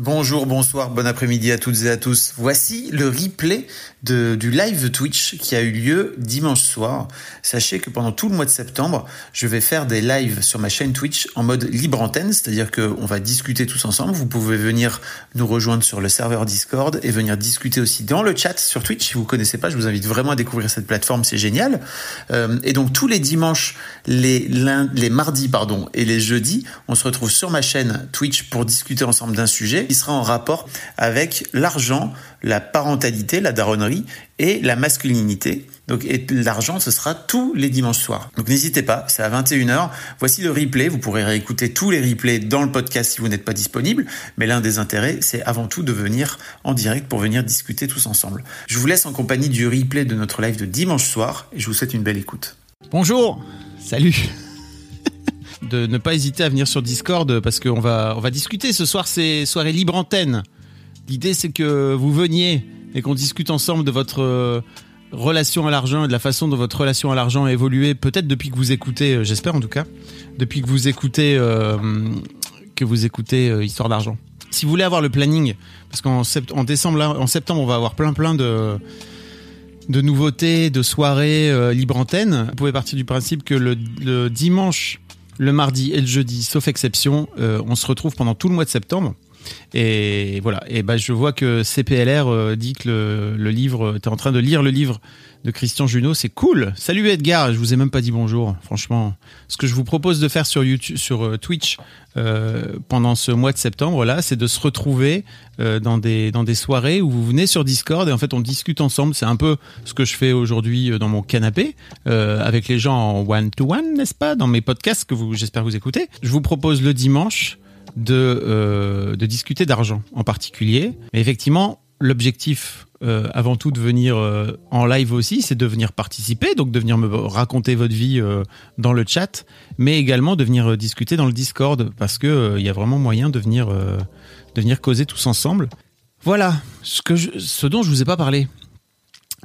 Bonjour, bonsoir, bon après-midi à toutes et à tous. Voici le replay de, du live Twitch qui a eu lieu dimanche soir. Sachez que pendant tout le mois de septembre, je vais faire des lives sur ma chaîne Twitch en mode libre antenne, c'est-à-dire qu'on va discuter tous ensemble. Vous pouvez venir nous rejoindre sur le serveur Discord et venir discuter aussi dans le chat sur Twitch. Si vous connaissez pas, je vous invite vraiment à découvrir cette plateforme, c'est génial. Euh, et donc tous les dimanches, les, les mardis pardon et les jeudis, on se retrouve sur ma chaîne Twitch pour discuter ensemble d'un sujet qui sera en rapport avec l'argent, la parentalité, la daronnerie et la masculinité. Donc, et l'argent, ce sera tous les dimanches soirs. Donc, n'hésitez pas, c'est à 21h. Voici le replay. Vous pourrez réécouter tous les replays dans le podcast si vous n'êtes pas disponible. Mais l'un des intérêts, c'est avant tout de venir en direct pour venir discuter tous ensemble. Je vous laisse en compagnie du replay de notre live de dimanche soir et je vous souhaite une belle écoute. Bonjour, salut de ne pas hésiter à venir sur Discord parce qu'on va, on va discuter. Ce soir, c'est soirée libre antenne. L'idée, c'est que vous veniez et qu'on discute ensemble de votre euh, relation à l'argent et de la façon dont votre relation à l'argent a évolué, peut-être depuis que vous écoutez, euh, j'espère en tout cas, depuis que vous écoutez, euh, que vous écoutez Histoire d'argent. Si vous voulez avoir le planning, parce qu'en en décembre, en septembre, on va avoir plein plein de de nouveautés, de soirées libre antenne. Vous pouvez partir du principe que le dimanche, le mardi et le jeudi, sauf exception, euh, on se retrouve pendant tout le mois de septembre. Et voilà. Et ben, je vois que CPLR euh, dit que le, le livre, t'es en train de lire le livre de Christian Junot, c'est cool. Salut Edgar, je vous ai même pas dit bonjour. Franchement, ce que je vous propose de faire sur YouTube, sur euh, Twitch euh, pendant ce mois de septembre là, c'est de se retrouver euh, dans des dans des soirées où vous venez sur Discord et en fait on discute ensemble. C'est un peu ce que je fais aujourd'hui dans mon canapé avec les gens en one to one, n'est-ce pas, dans mes podcasts que j'espère vous écoutez. Je vous propose le dimanche de de discuter d'argent en particulier. Mais effectivement, l'objectif euh, avant tout de venir euh, en live aussi, c'est de venir participer, donc de venir me raconter votre vie euh, dans le chat, mais également de venir discuter dans le Discord parce que il y a vraiment moyen de venir de venir causer tous ensemble. Voilà ce que je, ce dont je vous ai pas parlé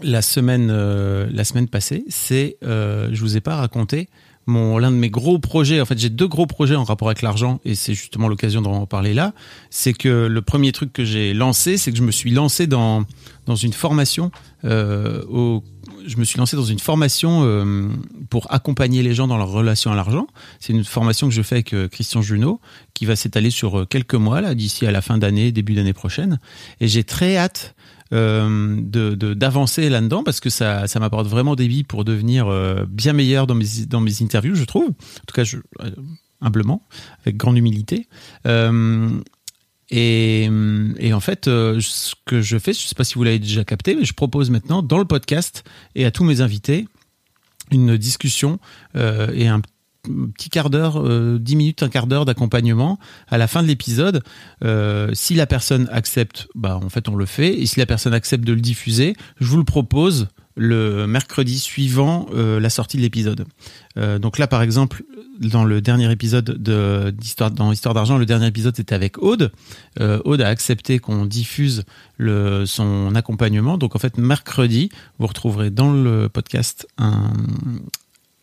la semaine la semaine passée, c'est je vous ai pas raconté mon l'un de mes gros projets. En fait, j'ai deux gros projets en rapport avec l'argent et c'est justement l'occasion d'en parler là. C'est que le premier truc que j'ai lancé, c'est que je me suis lancé dans dans une formation euh, au je me suis lancé dans une formation euh, pour accompagner les gens dans leur relation à l'argent. C'est une formation que je fais avec euh, Christian Junot, qui va s'étaler sur euh, quelques mois, là, d'ici à la fin d'année, début d'année prochaine. Et j'ai très hâte euh, d'avancer là-dedans parce que ça, ça m'apporte vraiment des billes pour devenir euh, bien meilleur dans mes, dans mes interviews, je trouve. En tout cas, euh, humblement, avec grande humilité. Euh, et, et en fait, ce que je fais, je ne sais pas si vous l'avez déjà capté, mais je propose maintenant dans le podcast et à tous mes invités une discussion et un petit quart d'heure, euh, 10 minutes, un quart d'heure d'accompagnement à la fin de l'épisode. Euh, si la personne accepte, bah en fait on le fait. Et si la personne accepte de le diffuser, je vous le propose le mercredi suivant euh, la sortie de l'épisode. Donc là, par exemple, dans le dernier épisode de d'histoire dans Histoire d'argent, le dernier épisode c'était avec Aude. Aude a accepté qu'on diffuse son accompagnement. Donc en fait, mercredi, vous retrouverez dans le podcast un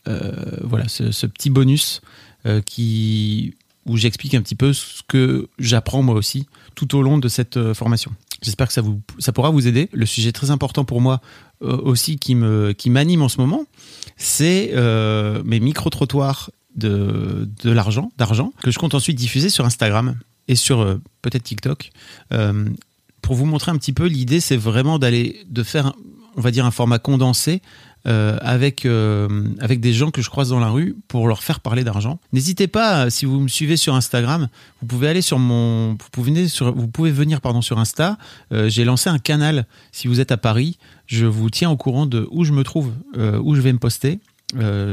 voilà ce, petit bonus euh, qui où j'explique un petit peu ce que j'apprends moi aussi tout au long de cette euh, formation. J'espère que ça vous ça pourra vous aider. Le sujet très important pour moi euh, aussi qui me qui m'anime en ce moment, c'est euh, mes micro trottoirs de de l'argent d'argent que je compte ensuite diffuser sur Instagram et sur euh, peut-être TikTok. Euh, pour vous montrer un petit peu, l'idée c'est vraiment d'aller de faire on va dire un format condensé euh, avec euh, avec des gens que je croise dans la rue pour leur faire parler d'argent. N'hésitez pas euh, si vous me suivez sur Instagram, vous pouvez aller sur mon vous pouvez venir sur pardon sur Insta. J'ai lancé un canal si vous êtes à Paris, je vous tiens au courant de où je me trouve, où je vais me poster.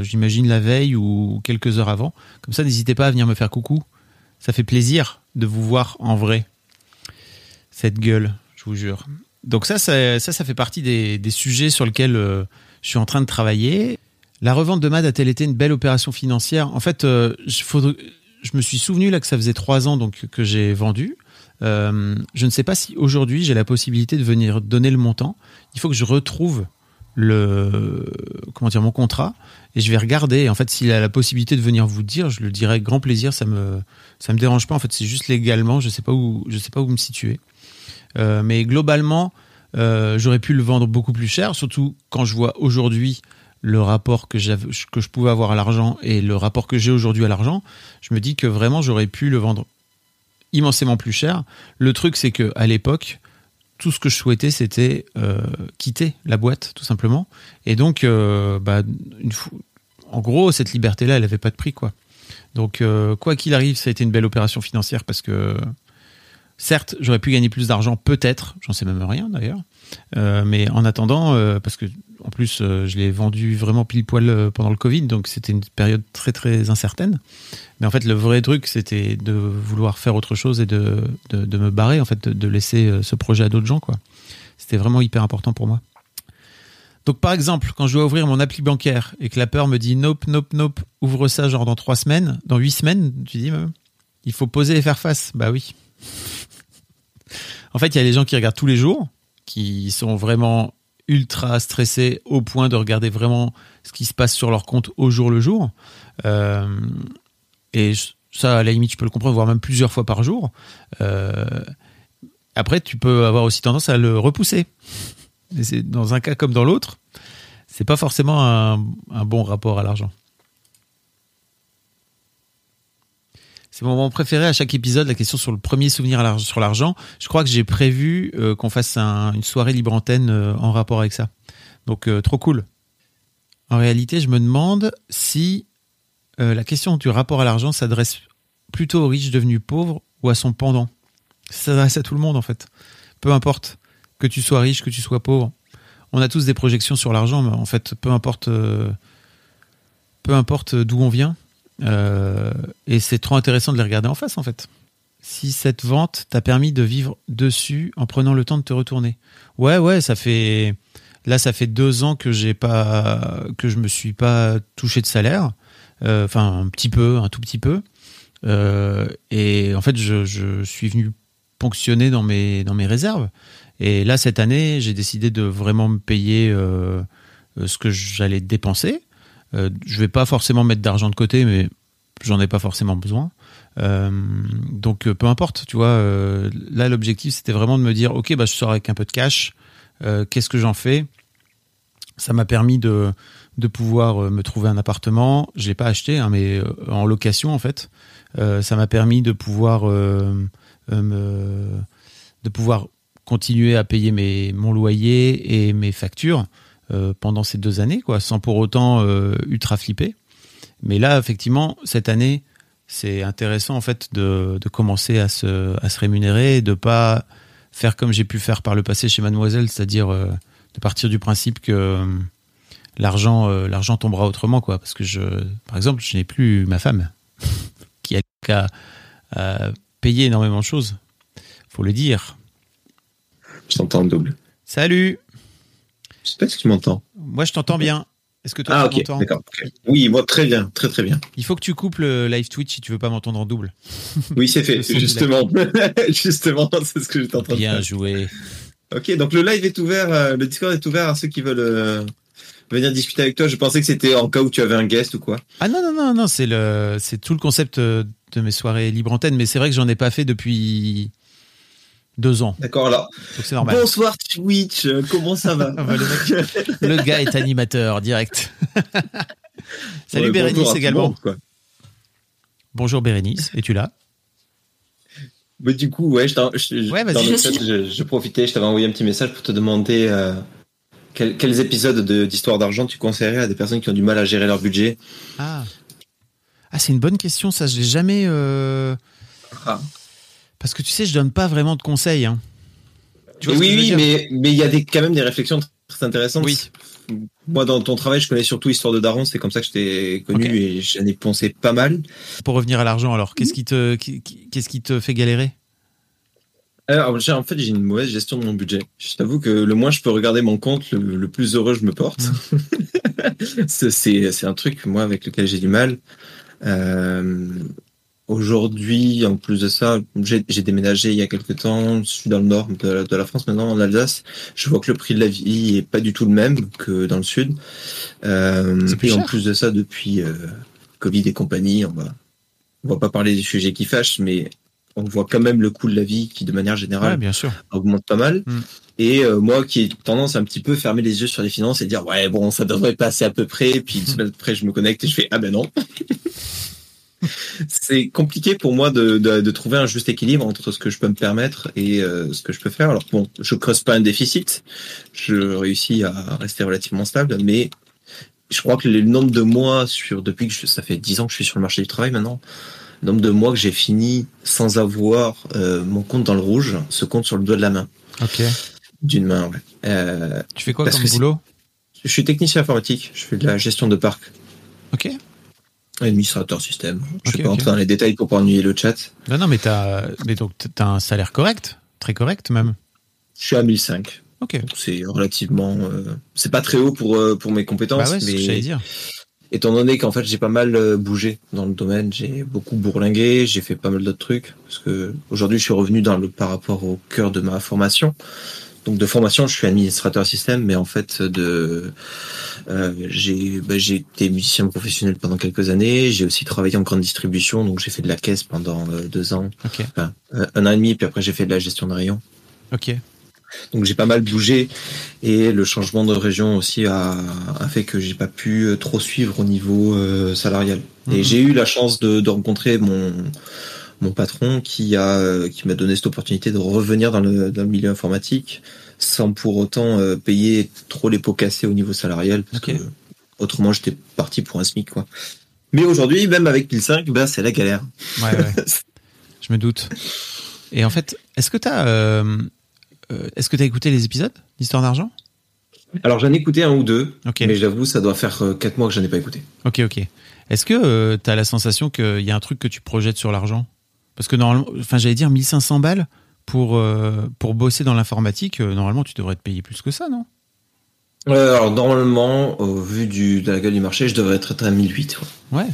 J'imagine la veille ou quelques heures avant. Comme ça n'hésitez pas à venir me faire coucou. ça fait plaisir de vous voir en vrai. Cette gueule, je vous jure. Donc ça, ça, ça, fait partie des, sujets sur lesquels je suis en train de travailler. La revente de MAD a-t-elle été une belle opération financière? En fait, euh, je, me suis souvenu là que ça faisait trois ans donc que j'ai vendu. Euh, je ne sais pas si aujourd'hui j'ai la possibilité de venir donner le montant. Il faut que je retrouve le comment dire mon contrat et je vais regarder. En fait, s'il a la possibilité de venir vous dire, je le dirai avec grand plaisir. Ça me ça me dérange pas. En fait, c'est juste légalement, je sais pas où je sais pas où me situer. Euh, mais globalement, euh, j'aurais pu le vendre beaucoup plus cher, surtout quand je vois aujourd'hui le rapport que, je pouvais avoir à l'argent et le rapport que j'ai aujourd'hui à l'argent, je me dis que vraiment j'aurais pu le vendre immensément plus cher. Le truc, c'est que à l'époque, tout ce que je souhaitais, c'était euh, quitter la boîte, tout simplement. Et donc, bah, une en gros, cette liberté-là, elle n'avait pas de prix, quoi. Donc, quoi qu'il arrive, ça a été une belle opération financière parce que Certes, j'aurais pu gagner plus d'argent, peut-être, j'en sais même rien d'ailleurs. Euh, mais en attendant, euh, parce que en plus, euh, je l'ai vendu vraiment pile poil pendant le Covid, donc c'était une période très très incertaine. Mais en fait, le vrai truc, c'était de vouloir faire autre chose et de, de, me barrer, en fait, de, laisser ce projet à d'autres gens, quoi. C'était vraiment hyper important pour moi. Donc, par exemple, quand je dois ouvrir mon appli bancaire et que la peur me dit nope, nope, nope, ouvre ça genre dans trois semaines, dans huit semaines, tu dis, il faut poser et faire face. Bah oui. En fait, il y a les gens qui regardent tous les jours, qui sont vraiment ultra stressés au point de regarder vraiment ce qui se passe sur leur compte au jour le jour. Euh, et ça, à la limite, je peux le comprendre, voire même plusieurs fois par jour. Euh, après, tu peux avoir aussi tendance à le repousser. dans un cas comme dans l'autre, c'est pas forcément un bon rapport à l'argent. C'est mon moment préféré à chaque épisode, la question sur le premier souvenir sur l'argent. Je crois que j'ai prévu euh, qu'on fasse une soirée libre antenne euh, en rapport avec ça. Donc euh, trop cool. En réalité, je me demande si la question du rapport à l'argent s'adresse plutôt aux riches devenus pauvres ou à son pendant. Ça s'adresse à tout le monde en fait. Peu importe que tu sois riche, que tu sois pauvre. On a tous des projections sur l'argent, mais en fait, peu importe, peu importe d'où on vient, euh, et c'est trop intéressant de les regarder en face, en fait. Si cette vente t'a permis de vivre dessus en prenant le temps de te retourner. Ouais, ouais, ça fait. Là, ça fait deux ans que j'ai pas, que je me suis pas touché de salaire. Euh, enfin, un petit peu, un tout petit peu. Euh, et en fait, je, je, suis venu ponctionner dans mes, dans mes réserves. Et là, cette année, j'ai décidé de vraiment me payer ce que j'allais dépenser. Euh, je vais pas forcément mettre d'argent de côté, mais j'en ai pas forcément besoin. Euh, donc euh, peu importe, tu vois. là, l'objectif c'était vraiment de me dire, ok, bah je sors avec un peu de cash. Qu'est-ce que j'en fais? Ça m'a permis de pouvoir me trouver un appartement. Je l'ai pas acheté, hein, mais en location en fait. ça m'a permis de pouvoir de pouvoir continuer à payer mes, mon loyer et mes factures. Euh, pendant ces deux années, quoi, sans pour autant euh, ultra flipper. Mais là, effectivement, cette année, c'est intéressant en fait de, de, commencer à se, à se rémunérer, et de pas faire comme j'ai pu faire par le passé chez Mademoiselle, c'est-à-dire euh, de partir du principe que l'argent, l'argent tombera autrement, quoi. Parce que je, par exemple, je n'ai plus ma femme qui a qu'à payer énormément de choses. Faut le dire. Je t'entends double. Salut. Je sais pas si tu m'entends. Moi, je t'entends bien. Est-ce que toi, ah, tu m'entends? D'accord. Oui, moi, très bien, très très bien. Il faut que tu coupes le live Twitch si tu veux pas m'entendre en double. Oui, c'est fait. Justement, justement, c'est ce que j'étais en train de faire. Bien joué. Ok, donc le live est ouvert, euh, le Discord est ouvert à ceux qui veulent euh, venir discuter avec toi. Je pensais que c'était en cas où tu avais un guest ou quoi. Ah non non non non, c'est le, c'est tout le concept euh, de mes soirées libre antenne, mais c'est vrai que j'en ai pas fait depuis deux ans. D'accord, alors. c'est normal. Bonsoir Twitch, comment ça va? Le, gars est animateur direct. Salut Bérénice également. Bonjour Bérénice, es-tu là? Mais du coup, ouais, je, je, ouais, je, je, profitais, je t'avais envoyé un petit message pour te demander euh, quels, épisodes d'Histoire d'argent tu conseillerais à des personnes qui ont du mal à gérer leur budget? Ah, ah c'est une bonne question, ça, je l'ai jamais. Euh... Ah. Parce que tu sais, je donne pas vraiment de conseils. Hein. oui, oui, mais mais il y a des, quand même des réflexions très intéressante. Oui. Moi, dans ton travail, je connais surtout Histoire de Daron. C'est comme ça que je t'ai connu et j'en ai pensé pas mal. Pour revenir à l'argent, alors, qu'est-ce qui te, qui- qui- qu'est-ce qui te fait galérer? Alors, j'ai- en fait, j'ai une mauvaise gestion de mon budget. Je t'avoue que le moins je peux regarder mon compte, le, le plus heureux je me porte. c'est, c'est c'est un truc, moi, avec lequel j'ai du mal. Euh, Aujourd'hui, en plus de ça, j'ai déménagé il y a quelques temps. Je suis dans le nord de la, de la France maintenant, en Alsace. Je vois que le prix de la vie est pas du tout le même que dans le sud. Euh, et en plus de ça, depuis euh, Covid et compagnie, on va, on va pas parler des sujets qui fâchent, mais on voit quand même le coût de la vie qui, de manière générale, Ouais, bien sûr. augmente pas mal. Mm. Et euh, moi qui ai tendance à un petit peu fermer les yeux sur les finances et dire ouais bon ça devrait passer à peu près puis une semaine après je me connecte et je fais ah ben non. c'est compliqué pour moi de, de, de trouver un juste équilibre entre ce que je peux me permettre et euh, ce que je peux faire. Alors bon, je creuse pas un déficit, je réussis à rester relativement stable, mais je crois que le nombre de mois sur depuis que je, ça fait dix ans que je suis sur le marché du travail maintenant, le nombre de mois que j'ai fini sans avoir euh, mon compte dans le rouge se compte sur le doigt de la main. Ok. D'une main, ouais. Euh, Tu fais quoi comme boulot? Je suis technicien informatique, je fais de la gestion de parc, Ok. Administrateur système. Je Ok, vais pas ok. rentrer dans les détails pour pas ennuyer le chat. Non, non, mais t'as, mais donc t'as un salaire correct, très correct même. Je suis à 1005. Ok. C'est relativement, euh, c'est pas très haut pour euh, pour mes compétences, Bah ouais, ce que mais dire. étant donné qu'en fait j'ai pas mal euh, bougé dans le domaine, j'ai beaucoup bourlingué, j'ai fait pas mal d'autres trucs parce que aujourd'hui je suis revenu dans le par rapport au cœur de ma formation. Donc de formation, je suis administrateur système, mais en fait de euh, j'ai bah, j'ai été musicien professionnel pendant quelques années. J'ai aussi travaillé en grande distribution, donc j'ai fait de la caisse pendant euh, deux ans, Ok. enfin, euh, un an et demi, puis après j'ai fait de la gestion de rayon. Ok. Donc j'ai pas mal bougé et le changement de région aussi a, a fait que j'ai pas pu euh, trop suivre au niveau euh, salarial. Et Mhm. j'ai eu la chance de, de rencontrer mon mon patron qui a euh, qui m'a donné cette opportunité de revenir dans le, dans le milieu informatique sans pour autant euh, payer trop les pots cassés au niveau salarial parce que autrement j'étais parti pour un SMIC quoi. Mais aujourd'hui même avec 1005 ben c'est la galère. Ouais, ouais. Je me doute. Et en fait, est-ce que t'as, euh, euh, est-ce que t'as écouté les épisodes d'Histoire d'argent? Alors j'en ai écouté un ou deux mais j'avoue ça doit faire euh, quatre mois que j'en ai pas écouté. Ok, ok. Est-ce que euh, t'as la sensation qu'il y a un truc que tu projettes sur l'argent? Parce que normalement, enfin, j'allais dire 1500 balles pour euh, pour bosser dans l'informatique. euh, normalement, tu devrais te payer plus que ça, non? Alors normalement, au vu du, de la gueule du marché, je devrais être à 1008. ouais. Ouais.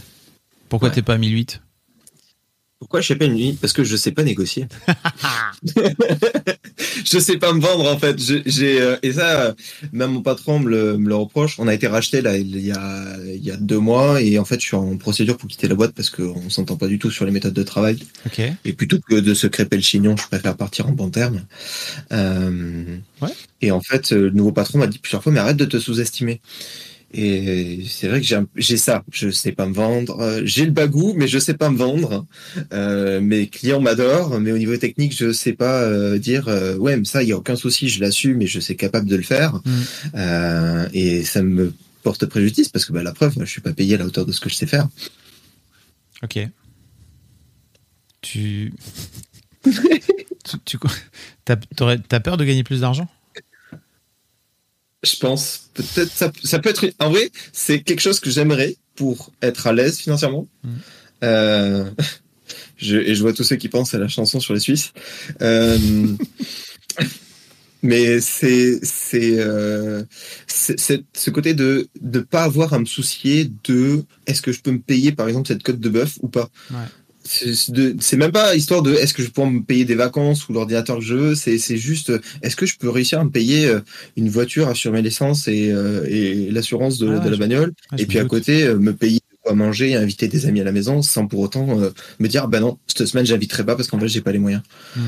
Pourquoi Ouais. t'es pas à 1008 Pourquoi je sais pas 1008 Parce que je sais pas négocier. je sais pas me vendre en fait. J'ai euh, et ça, même mon patron me le, me le reproche. On a été racheté là il y a il y a deux mois et en fait je suis en procédure pour quitter la boîte parce qu'on s'entend pas du tout sur les méthodes de travail. Et plutôt que de se crêper le chignon, je préfère partir en bon terme. Euh, Ouais. Et en fait, le nouveau patron m'a dit plusieurs fois, mais arrête de te sous-estimer. Et c'est vrai que j'ai ça, je sais pas me vendre. Euh, J'ai le bagou, mais je sais pas me vendre. Euh, mes clients m'adorent, mais au niveau technique, je sais pas euh, dire euh, ouais, mais ça, il y a aucun souci, je l'assume et je sais capable de le faire. Mm. Euh, et ça me porte préjudice parce que bah, la preuve, je suis pas payé à la hauteur de ce que je sais faire. Ok. Tu. tu, tu- t'as peur de gagner plus d'argent? Je pense peut-être ça, ça peut être en vrai c'est quelque chose que j'aimerais pour être à l'aise financièrement. Mm. Euh, je, et je vois tous ceux qui pensent à la chanson sur les Suisses. Euh, mais c'est c'est euh, c'est- c'est ce côté de de pas avoir à me soucier de est-ce que je peux me payer par exemple cette côte de bœuf ou pas? Ouais. C'est même pas histoire de est-ce que je peux me payer des vacances ou l'ordinateur que je veux, c'est c'est juste est-ce que je peux réussir à me payer euh, une voiture, assurer l'essence et, euh, et l'assurance de, Ah ouais, de la je- bagnole, Ouais, et puis à côté euh, me payer quoi manger et inviter des amis à la maison sans pour autant euh, me dire bah non cette semaine j'inviterai pas parce qu'en fait j'ai pas les moyens. Mm.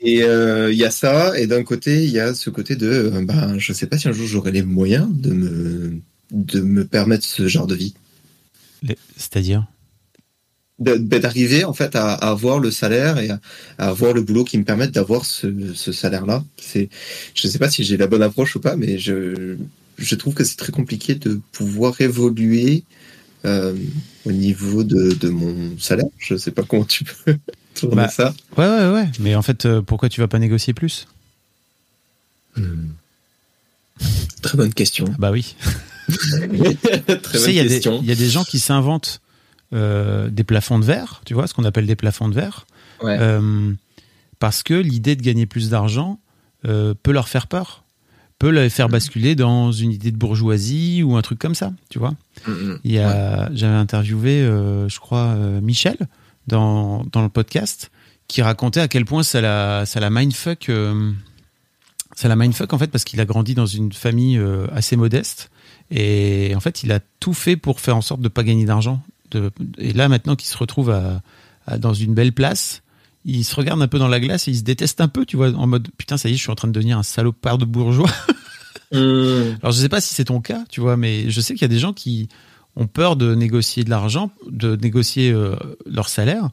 Et euh, il y a ça et d'un côté il y a ce côté de bah je sais pas si un jour j'aurai les moyens de me de me permettre ce genre de vie. C'est-à-dire? D'arriver en fait à, à avoir le salaire et à, à avoir le boulot qui me permette d'avoir ce, ce salaire là c'est je sais pas si j'ai la bonne approche ou pas mais je je trouve que c'est très compliqué de pouvoir évoluer euh, au niveau de, de mon salaire je sais pas comment tu peux tourner Bah, ça Ouais, ouais, ouais. Mais en fait, euh, pourquoi tu vas pas négocier plus? Très bonne question. Bah oui. Très Tu sais, y, il y a des gens qui s'inventent euh, des plafonds de verre, tu vois, ce qu'on appelle des plafonds de verre, Ouais. euh, parce que l'idée de gagner plus d'argent euh, peut leur faire peur, peut les faire basculer dans une idée de bourgeoisie ou un truc comme ça, tu vois. Mm, mm. Il y a, j'avais interviewé, je crois, Michel dans, dans le podcast, qui racontait à quel point ça l'a, ça l'a mindfuck, ça l'a mindfuck en fait parce qu'il a grandi dans une famille assez modeste et en fait il a tout fait pour faire en sorte de pas gagner d'argent. De, et là maintenant qu'il se retrouve à, à- dans une belle place, il se regarde un peu dans la glace et il se déteste un peu, tu vois, en mode putain ça y est, je suis en train de devenir un salopard de bourgeois. Mm. Alors je sais pas si c'est ton cas, tu vois, mais je sais qu'il y a des gens qui ont peur de négocier de l'argent, de négocier euh, leur salaire,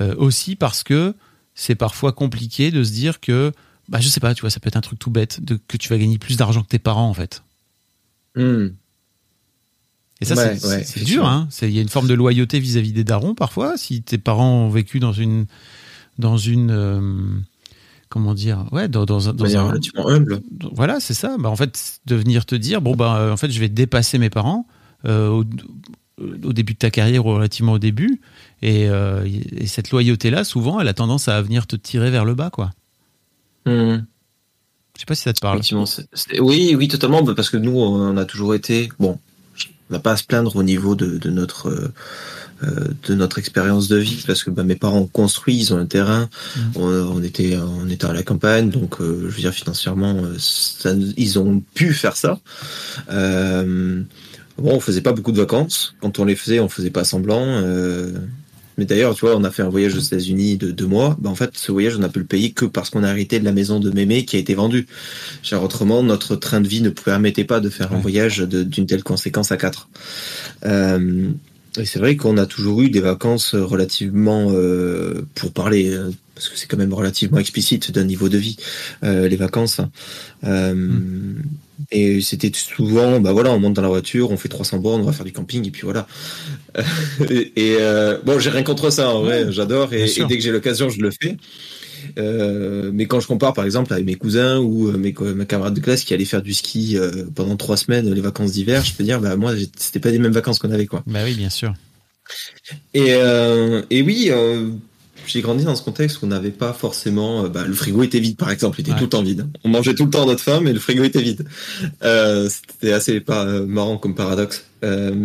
euh, aussi parce que c'est parfois compliqué de se dire que, bah je sais pas, tu vois, ça peut être un truc tout bête, de, que tu vas gagner plus d'argent que tes parents en fait. Mm. Et ça, Ouais, c'est ouais, dur, hein. Il y a une forme de loyauté vis-à-vis des darons parfois. Si tes parents ont vécu dans une, dans une, euh, comment dire, ouais, dans, dans, dans un, relativement humble. voilà, c'est ça. Bah, en fait, de venir te dire, bon, bah, en fait, je vais dépasser mes parents euh, au, au début de ta carrière ou relativement au début. Et, euh, et cette loyauté-là, souvent, elle a tendance à venir te tirer vers le bas, quoi. Mm. Je sais pas si ça te parle. Oui, oui, totalement, parce que nous, on a toujours été, bon, on n'a pas à se plaindre au niveau de, de notre euh, euh, de notre expérience de vie, parce que bah, mes parents ont construit, ils ont un terrain, Mhm. on, on était on était à la campagne, donc euh, je veux dire financièrement, euh, ça, ils ont pu faire ça. Euh, bon, on faisait pas beaucoup de vacances. Quand on les faisait, on faisait pas semblant. Mais d'ailleurs, tu vois, on a fait un voyage aux États-Unis de deux mois. Bah, en fait, ce voyage, on a pu le payer que parce qu'on a hérité de la maison de mémé qui a été vendue. Cher autrement, notre train de vie ne permettait pas de faire un voyage d'une telle conséquence à quatre. Euh, et c'est vrai qu'on a toujours eu des vacances relativement, euh, pour parler, euh, parce que c'est quand même relativement explicite d'un niveau de vie, euh, les vacances. Euh, Et c'était souvent, bah voilà, on monte dans la voiture, on fait 300 bornes, on va faire du camping, et puis voilà. Et et, euh, bon, j'ai rien contre ça, en vrai, Ouais, j'adore, et, dès que j'ai l'occasion, je le fais. Euh, mais quand je compare par exemple avec mes cousins ou euh, mes, mes camarades de classe qui allaient faire du ski euh, pendant trois semaines les vacances d'hiver, je peux dire bah moi c'était pas les mêmes vacances qu'on avait quoi. Bah oui, bien sûr. Et, euh, et oui, euh, j'ai grandi dans ce contexte où on n'avait pas forcément. euh, bah, le frigo était vide, par exemple, il était Ouais. tout le temps vide. On mangeait tout le temps notre faim, mais le frigo était vide. Euh, C'était assez pas, euh, marrant comme paradoxe. Euh,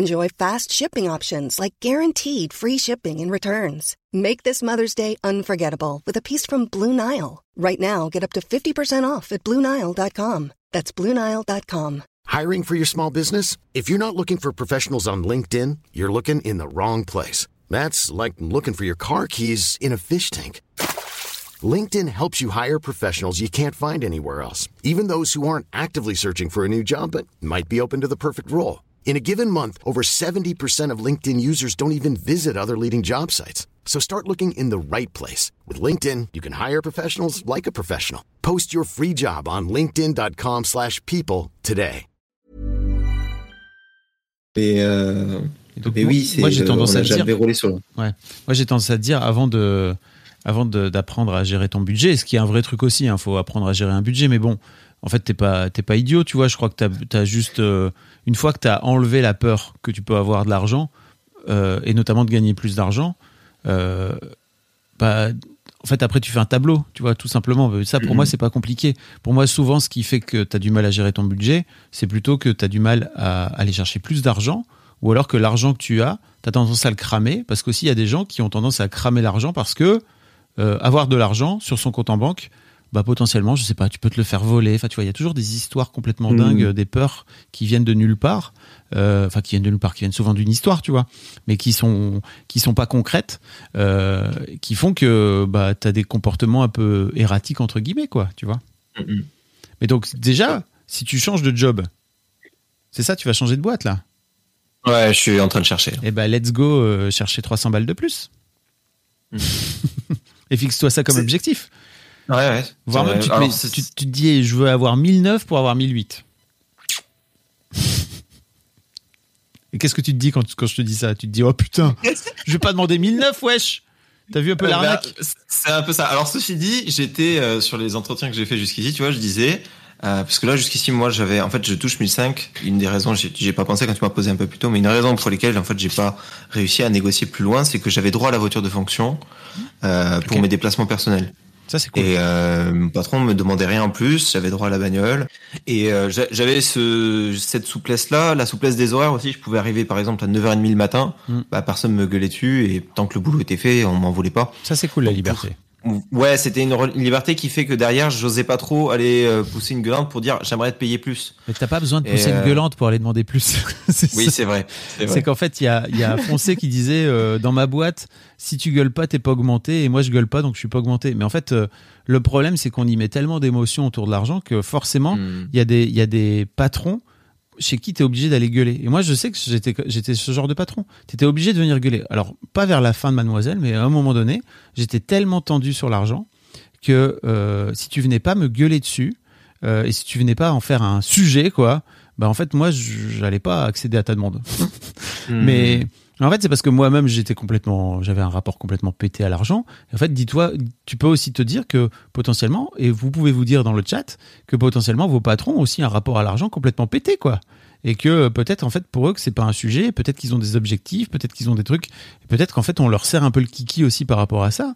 Enjoy fast shipping options like guaranteed free shipping and returns. Make this Mother's Day unforgettable with a piece from Blue Nile. Right now, get up to 50% off at BlueNile.com. That's BlueNile.com. Hiring for your small business? If you're not looking for professionals on LinkedIn, you're looking in the wrong place. That's like looking for your car keys in a fish tank. LinkedIn helps you hire professionals you can't find anywhere else, even those who aren't actively searching for a new job but might be open to the perfect role. In a given month, over 70% of LinkedIn users don't even visit other leading job sites. So start looking in the right place. With LinkedIn, you can hire professionals like a professional. Post your free job on linkedin.com/people slash people today. mais, euh, Et donc, moi- oui, c'est. moi j'ai euh, tendance à dire, sur. le- moi j'ai tendance à te dire avant de, avant de- d'apprendre à gérer ton budget, ce qui est un vrai truc aussi. Il faut apprendre à gérer un budget, mais bon, en fait t'es pas, t'es pas idiot, tu vois. Je crois que t'as, as juste euh, une fois que t'as enlevé la peur que tu peux avoir de l'argent euh, et notamment de gagner plus d'argent, euh, bah en fait, après, tu fais un tableau, tu vois, tout simplement. Ça, pour Mhm. moi, c'est pas compliqué. Pour moi, souvent, ce qui fait que tu as du mal à gérer ton budget, c'est plutôt que tu as du mal à aller chercher plus d'argent, ou alors que l'argent que tu as, tu as tendance à le cramer, parce qu'aussi, il y a des gens qui ont tendance à cramer l'argent parce que euh, avoir de l'argent sur son compte en banque, bah, potentiellement, je sais pas, tu peux te le faire voler. Enfin, tu vois, il y a toujours des histoires complètement Mhm. dingues, des peurs qui viennent de nulle part, euh, enfin, qui viennent de nulle part, qui viennent souvent d'une histoire, tu vois, mais qui sont, qui sont pas concrètes, euh, qui font que bah, tu as des comportements un peu erratiques, entre guillemets, quoi, tu vois. Mais donc, déjà, si tu changes de job, c'est ça, tu vas changer de boîte, là. Ouais, je suis en train de chercher. Eh ben, let's go euh, chercher 300 balles de plus. Et fixe-toi ça comme objectif. Ouais, ouais. Voire même, vrai. tu te, Alors, mets- c'est- tu, tu te dis, je veux avoir 1009 pour avoir 1008. Et qu'est-ce que tu te dis quand, quand je te dis ça? Tu te dis, oh putain, je vais pas demander 1009, wesh T'as vu un peu Euh, l'arnaque? bah, C'est un peu ça. Alors ceci dit, j'étais euh, sur les entretiens que j'ai fait jusqu'ici, tu vois, je disais, euh, parce que là jusqu'ici, moi, j'avais, en fait, je touche 1005. Une des raisons, j'ai pas pensé quand tu m'as posé un peu plus tôt, mais une raison pour lesquelles, en fait, j'ai pas réussi à négocier plus loin, c'est que j'avais droit à la voiture de fonction euh, pour mes déplacements personnels. Ça, c'est cool. Et euh, mon patron me demandait rien en plus, j'avais droit à la bagnole. Et euh, j'a- j'avais ce, cette souplesse-là, la souplesse des horaires aussi. Je pouvais arriver par exemple à 9h30 le matin, Mm. bah, personne me gueulait dessus, et tant que le boulot était fait, on m'en voulait pas. Ça, c'est cool, la liberté. Ouais, c'était une, liberté qui fait que derrière, j'osais pas trop aller euh, pousser une gueulante pour dire j'aimerais te payer plus. Mais t'as pas besoin de pousser euh, une gueulante pour aller demander plus. Oui, c'est vrai. C'est qu'en fait, il y a, il y a Foncé qui disait euh, dans ma boîte, si tu gueules pas, t'es pas augmenté, et moi je gueule pas, donc je suis pas augmenté. Mais en fait, euh, le problème, c'est qu'on y met tellement d'émotions autour de l'argent que forcément, Mm. il y, a des- il y a des patrons chez qui tu es obligé d'aller gueuler. Et moi, je sais que j'étais j'étais ce genre de patron. Tu étais obligé de venir gueuler. Alors, pas vers la fin de Mademoiselle, mais à un moment donné, j'étais tellement tendu sur l'argent que euh, si tu venais pas me gueuler dessus, euh, et si tu venais pas en faire un sujet, quoi, bah en fait, moi, j'allais pas accéder à ta demande. Mm. Mais en fait, c'est parce que moi-même, j'étais complètement, j'avais un rapport complètement pété à l'argent. En fait, dis-toi, tu peux aussi te dire que potentiellement, et vous pouvez vous dire dans le chat que potentiellement vos patrons ont aussi un rapport à l'argent complètement pété, quoi. Et que euh, peut-être en fait pour eux que c'est pas un sujet, peut-être qu'ils ont des objectifs, peut-être qu'ils ont des trucs, peut-être qu'en fait on leur sert un peu le kiki aussi par rapport à ça.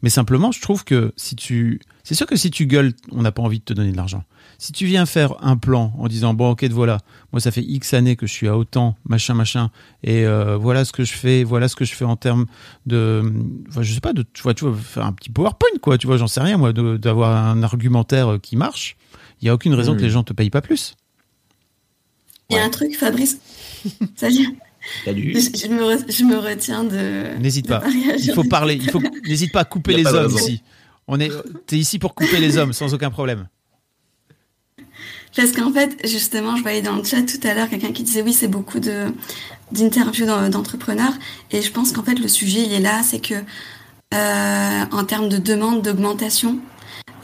Mais simplement, je trouve que si tu, c'est sûr que si tu gueules, on n'a pas envie de te donner de l'argent. Si tu viens faire un plan en disant bon ok voilà, moi ça fait X années que je suis à autant machin machin et euh, voilà ce que je fais, voilà ce que je fais en termes de, enfin, je sais pas de, tu vois tu vois faire un petit PowerPoint quoi, tu vois j'en sais rien moi d'avoir un argumentaire euh, qui marche. Il y a aucune raison que les gens te payent pas plus. Il y a un truc, Fabrice. Salut. Salut. Je, je me, re- je me retiens de. N'hésite pas. Il faut parler. Il faut n'hésite pas à couper les hommes ici. On est, t'es ici pour couper les hommes sans aucun problème. Parce qu'en fait, justement, je voyais dans le chat tout à l'heure quelqu'un qui disait oui, c'est beaucoup de d'interviews d'en- d'entrepreneurs. Et je pense qu'en fait, le sujet, il est là, c'est que euh, en termes de demande d'augmentation,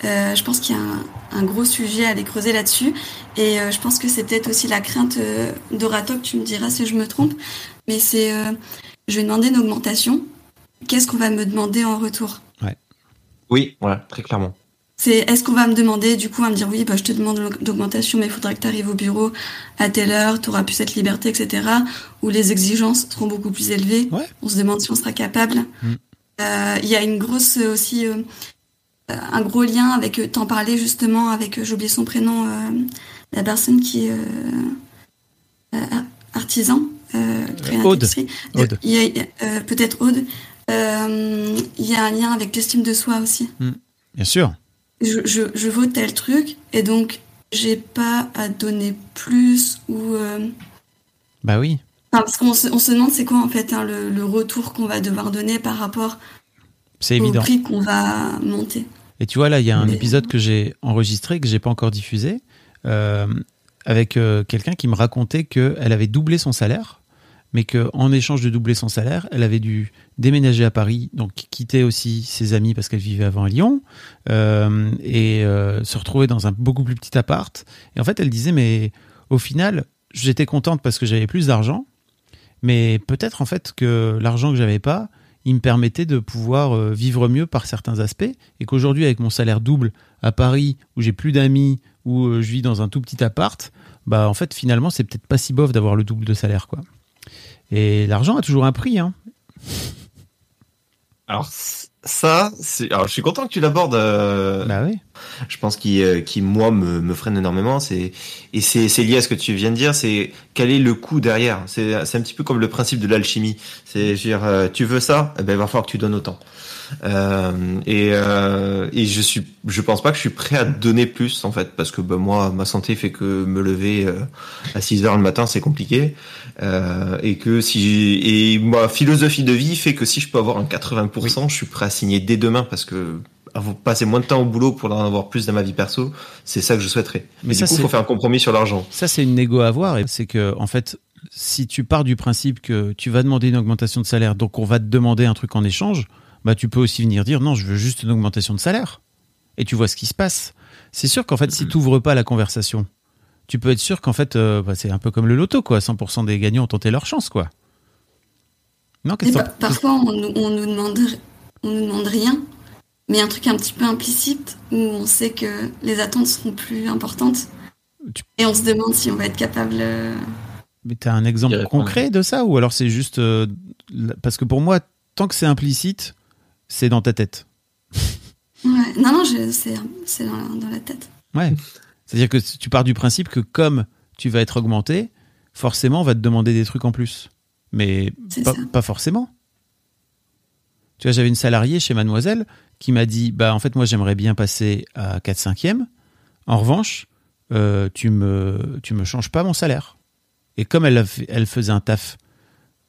euh, je pense qu'il y a un, un gros sujet à aller creuser là-dessus. Et euh, je pense que c'est peut-être aussi la crainte euh, d'Oratok, tu me diras si je me trompe. Mais c'est, euh, je vais demander une augmentation. Qu'est-ce qu'on va me demander en retour? Oui, voilà, très clairement. C'est est-ce qu'on va me demander, du coup, à me dire oui, bah, je te demande d'augmentation, mais il faudrait que tu arrives au bureau à telle heure, tu auras plus cette liberté, etc. Ou les exigences seront beaucoup plus élevées. Ouais. On se demande si on sera capable. Mm. Euh, Il y a une grosse euh, aussi euh, un gros lien avec t'en parlais justement avec j'ai oublié son prénom euh, la personne qui est artisan Aude. Aude. Il peut-être Aude. Il y a un lien avec l'estime de soi aussi Bien sûr. Je, je, je vaux tel truc et donc j'ai pas à donner plus ou euh, Bah oui. enfin, parce qu'on se, on se demande c'est quoi en fait hein, le, le retour qu'on va devoir donner par rapport C'est au évident. prix qu'on va monter. Et tu vois, là, il y a un Mais- épisode que j'ai enregistré, que j'ai pas encore diffusé, euh, avec euh, quelqu'un qui me racontait qu'elle avait doublé son salaire, mais qu'en échange de doubler son salaire, elle avait dû déménager à Paris, donc quitter aussi ses amis parce qu'elle vivait avant à Lyon, euh, et euh, se retrouver dans un beaucoup plus petit appart. Et en fait, elle disait, mais au final, j'étais contente parce que j'avais plus d'argent, mais peut-être en fait que l'argent que j'avais pas, il me permettait de pouvoir euh, vivre mieux par certains aspects et qu'aujourd'hui avec mon salaire double à Paris où j'ai plus d'amis où je vis dans un tout petit appart bah en fait finalement c'est peut-être pas si bof d'avoir le double de salaire quoi et l'argent a toujours un prix hein. Alors ça, c'est. Alors je suis content que tu l'abordes. euh, bah oui Je pense qui, euh, qui moi me, me freine énormément. C'est et c'est c'est lié à ce que tu viens de dire. C'est quel est le coût derrière. C'est c'est un petit peu comme le principe de l'alchimie. C'est dire, euh, tu veux ça, eh ben il va falloir que tu donnes autant. Euh, et euh, et je suis je pense pas que je suis prêt à donner plus en fait parce que bah, moi ma santé fait que me lever euh, à 6 heures le matin c'est compliqué euh, et que si et ma philosophie de vie fait que si je peux avoir un 80% je suis prêt à signer dès demain parce que avoir passer moins de temps au boulot pour en avoir plus dans ma vie perso, c'est ça que je souhaiterais. Mais Mais ça, du coup, c'est- faut faire un compromis sur l'argent. ça c'est une négo à avoir et c'est que en fait si tu pars du principe que tu vas demander une augmentation de salaire donc on va te demander un truc en échange bah tu peux aussi venir dire non, je veux juste une augmentation de salaire. Et tu vois ce qui se passe. C'est sûr qu'en fait, si tu n'ouvres pas la conversation, tu peux être sûr qu'en fait, euh, bah, c'est un peu comme le loto, quoi. 100% des gagnants ont tenté leur chance, quoi. Non, parfois, on, nous, on nous demande, on nous demande rien, mais un truc un petit peu implicite où on sait que les attentes seront plus importantes. Et on se demande si on va être capable. Euh, mais tu as un exemple concret de ça ou alors c'est juste euh, parce que pour moi tant que c'est implicite c'est dans ta tête. Ouais. Non non c'est dans, la tête. Ouais. C'est-à-dire que tu pars du principe que comme tu vas être augmenté, forcément on va te demander des trucs en plus. Mais pas, pas, forcément. Tu vois, j'avais une salariée chez Mademoiselle qui m'a dit bah en fait moi j'aimerais bien passer à 4 5 e En revanche, euh, tu me tu me changes pas mon salaire. Et comme elle, elle faisait un taf,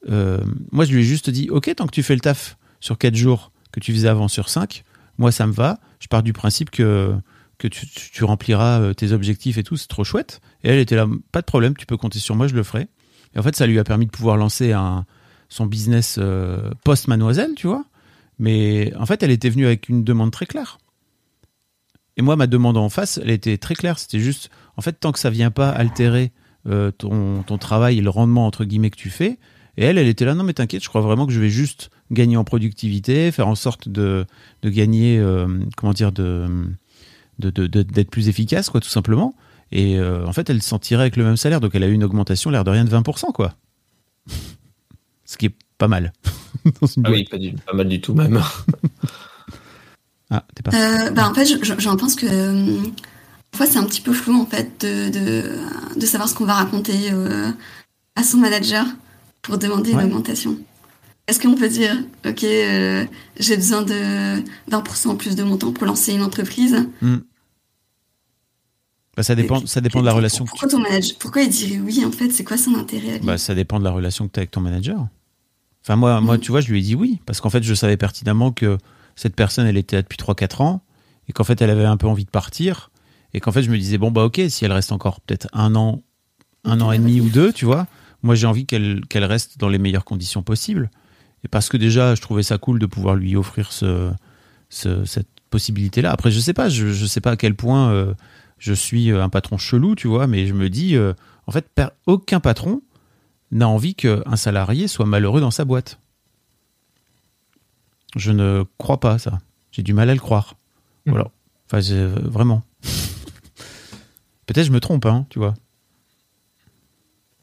euh, moi je lui ai juste dit Ok, tant que tu fais le taf sur 4 jours que tu faisais avant sur 5, moi ça me va. Je pars du principe que, que tu, rempliras euh, tes objectifs et tout, c'est trop chouette. Et elle était là Pas de problème, tu peux compter sur moi, je le ferai. Et en fait, ça lui a permis de pouvoir lancer un, son business post-mademoiselle, tu vois. Mais en fait, elle était venue avec une demande très claire. Et moi, ma demande en face, elle était très claire. C'était juste, en fait, tant que ça vient pas altérer euh, ton, ton, travail et le rendement entre guillemets que tu fais. Et elle, elle était là, non mais t'inquiète, je crois vraiment que je vais juste gagner en productivité, faire en sorte de, de gagner, euh, comment dire, de d'être plus efficace, quoi, tout simplement. Et euh, en fait, elle s'en tirait avec le même salaire, donc elle a eu une augmentation, l'air de rien, de 20%, quoi. Ce qui est pas mal. ah oui, pas, du, pas, mal du tout, même. ah, t'es pas. bah, en fait, j'en pense que Parfois, c'est un petit peu flou en fait de, de, savoir ce qu'on va raconter euh, à son manager pour demander une augmentation. Est-ce qu'on peut dire, ok, euh, j'ai besoin de 20% plus de montant pour lancer une entreprise hmm. bah, ça dépend, ça dépend de la relation. Pourquoi, ton manager, pourquoi il dirait oui en fait? C'est quoi son intérêt bah, Ça dépend de la relation que tu as avec ton manager. Enfin, moi, moi, hmm. tu vois, je lui ai dit oui, parce qu'en fait, je savais pertinemment que cette personne, elle était là depuis 3-4 ans, et qu'en fait, elle avait un peu envie de partir, et qu'en fait je me disais bon bah ok si elle reste encore peut-être un an un an et demi ou deux tu vois moi j'ai envie qu'elle qu'elle reste dans les meilleures conditions possibles et parce que déjà je trouvais ça cool de pouvoir lui offrir ce, cette possibilité là après je sais pas je, je sais pas à quel point euh, je suis un patron chelou tu vois mais je me dis euh, en fait aucun patron n'a envie qu'un salarié soit malheureux dans sa boîte je ne crois pas ça j'ai du mal à le croire mmh. voilà enfin vraiment Peut-être je me trompe, hein, tu vois.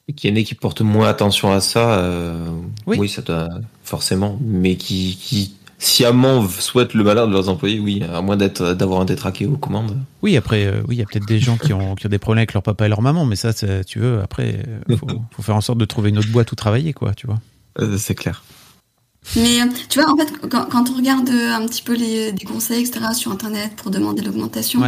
Et qu'il y en ait qui portent moins attention à ça, euh, oui. ça doit forcément, mais qui, qui sciemment souhaitent le malheur de leurs employés, oui, à moins d'être d'avoir un détraqué aux commandes. Oui, après, euh, oui, il y a peut-être des gens qui ont, qui ont des problèmes avec leur papa et leur maman, mais ça, tu veux, après, il euh, faut, faut, faire en sorte de trouver une autre boîte où travailler, quoi, tu vois. c'est clair. Mais tu vois, en fait, quand, on regarde un petit peu les, des conseils, etc., sur Internet pour demander l'augmentation,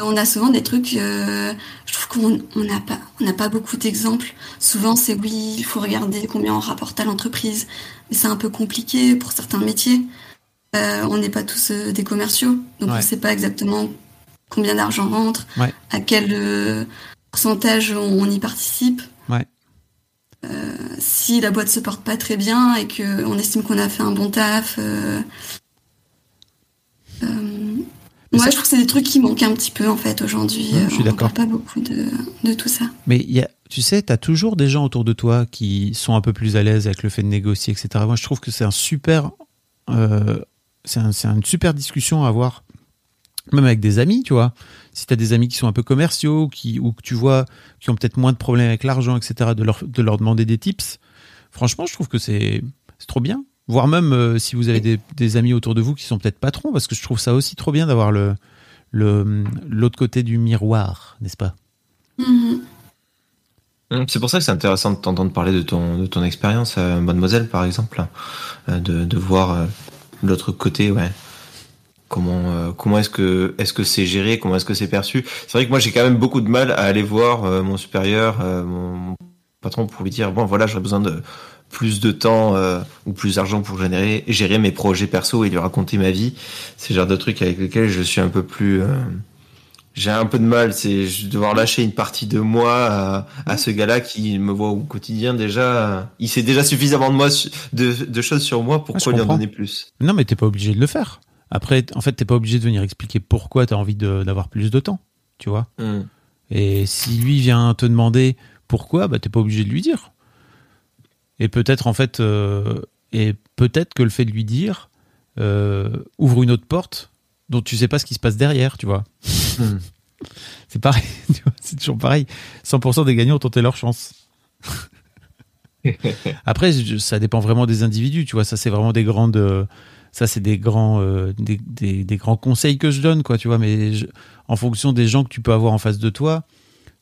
on a souvent des trucs, euh, je trouve qu'on n'a pas, on pas beaucoup d'exemples. Souvent, c'est oui, il faut regarder combien on rapporte à l'entreprise, mais c'est un peu compliqué pour certains métiers. Euh, on n'est pas tous euh, des commerciaux, donc on ne sait pas exactement combien d'argent rentre, à quel pourcentage on, y participe. si la boîte se porte pas très bien et qu'on estime qu'on a fait un bon taf, moi, je trouve que c'est des trucs qui manquent un petit peu en fait aujourd'hui. je suis d'accord. pas beaucoup de, tout ça. Mais y a, tu sais, tu as toujours des gens autour de toi qui sont un peu plus à l'aise avec le fait de négocier, etc. Moi, je trouve que c'est un super, euh, c'est une super discussion à avoir, même avec des amis, tu vois. Si tu as des amis qui sont un peu commerciaux, ou que tu vois, qui ont peut-être moins de problèmes avec l'argent, etc., de leur, de leur demander des tips. Franchement, je trouve que c'est trop bien voire même euh, si vous avez des, amis autour de vous qui sont peut-être patrons, parce que je trouve ça aussi trop bien d'avoir le l'autre côté du miroir, n'est-ce pas? C'est pour ça que c'est intéressant de t'entendre parler de ton, de ton expérience, euh, mademoiselle, par exemple, euh, de, de, voir l'autre côté, ouais. Comment, comment est-ce que est-ce que c'est géré, comment est-ce que c'est perçu? C'est vrai que moi j'ai quand même beaucoup de mal à aller voir mon supérieur, mon patron pour lui dire bon voilà j'aurais besoin de plus de temps euh, ou plus d'argent pour générer, gérer mes projets perso et lui raconter ma vie. C'est le genre de trucs avec lesquels je suis un peu plus, euh, j'ai un peu de mal, c'est devoir lâcher une partie de moi à, ce gars-là qui me voit au quotidien déjà. Il sait déjà suffisamment de moi de, choses sur moi. Pourquoi lui en donner plus Non, mais t'es pas obligé de le faire. Après, en fait, t'es pas obligé de venir expliquer pourquoi t'as envie d'avoir plus de temps, tu vois. Hmm. Et si lui vient te demander pourquoi, bah t'es pas obligé de lui dire. Et peut-être en fait, euh, et peut-être que le fait de lui dire euh, ouvre une autre porte dont tu sais pas ce qui se passe derrière, tu vois. Hmm. C'est pareil, c'est toujours pareil. 100% des gagnants ont tenté leur chance. Après, ça dépend vraiment des individus, tu vois. Ça, c'est vraiment des grandes. Ça, c'est des grands, euh, des, des, grands conseils que je donne, quoi, tu vois. Mais en fonction des gens que tu peux avoir en face de toi,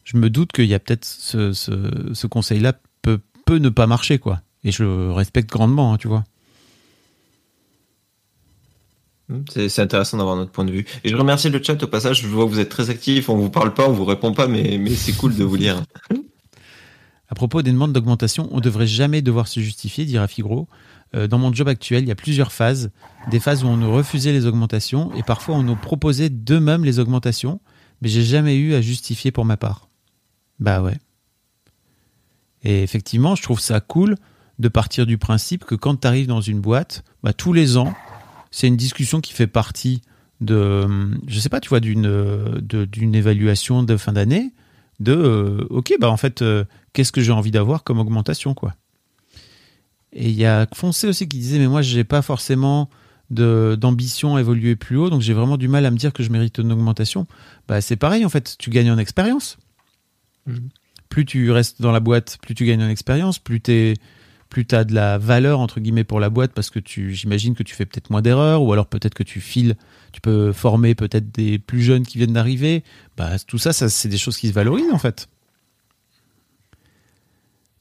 je me doute qu'il y a peut-être ce, ce, ce conseil-là peut, peut ne pas marcher, quoi. Et je le respecte grandement, hein, tu vois. Hmm, c'est intéressant d'avoir notre point de vue. Et je remercie le chat au passage. Je vois que vous êtes très actif. On vous parle pas, on vous répond pas, mais, c'est cool de vous lire. À propos des demandes d'augmentation, on ne devrait jamais devoir se justifier, dira Figro. Euh, dans mon job actuel, il y a plusieurs phases. Des phases où on nous refusait les augmentations et parfois on nous proposait d'eux-mêmes les augmentations, mais j'ai jamais eu à justifier pour ma part. Bah ouais. Et effectivement, je trouve ça cool de partir du principe que quand tu arrives dans une boîte, bah, tous les ans, c'est une discussion qui fait partie de, je sais pas, tu vois, d'une d'une évaluation de fin d'année, de, euh, ok, bah en fait, euh, qu'est-ce que j'ai envie d'avoir comme augmentation, quoi. Et il y a Foncé aussi qui disait, mais moi, j'ai pas forcément d'ambition à évoluer plus haut, donc j'ai vraiment du mal à me dire que je mérite une augmentation. Bah, c'est pareil, en fait, tu gagnes en expérience. Mmh. Plus tu restes dans la boîte, plus tu gagnes en expérience, plus tu es plus tu as de la valeur entre guillemets pour la boîte parce que tu j'imagine que tu fais peut-être moins d'erreurs ou alors peut-être que tu files tu peux former peut-être des plus jeunes qui viennent d'arriver. Bah tout ça, ça c'est des choses qui se valorisent en fait.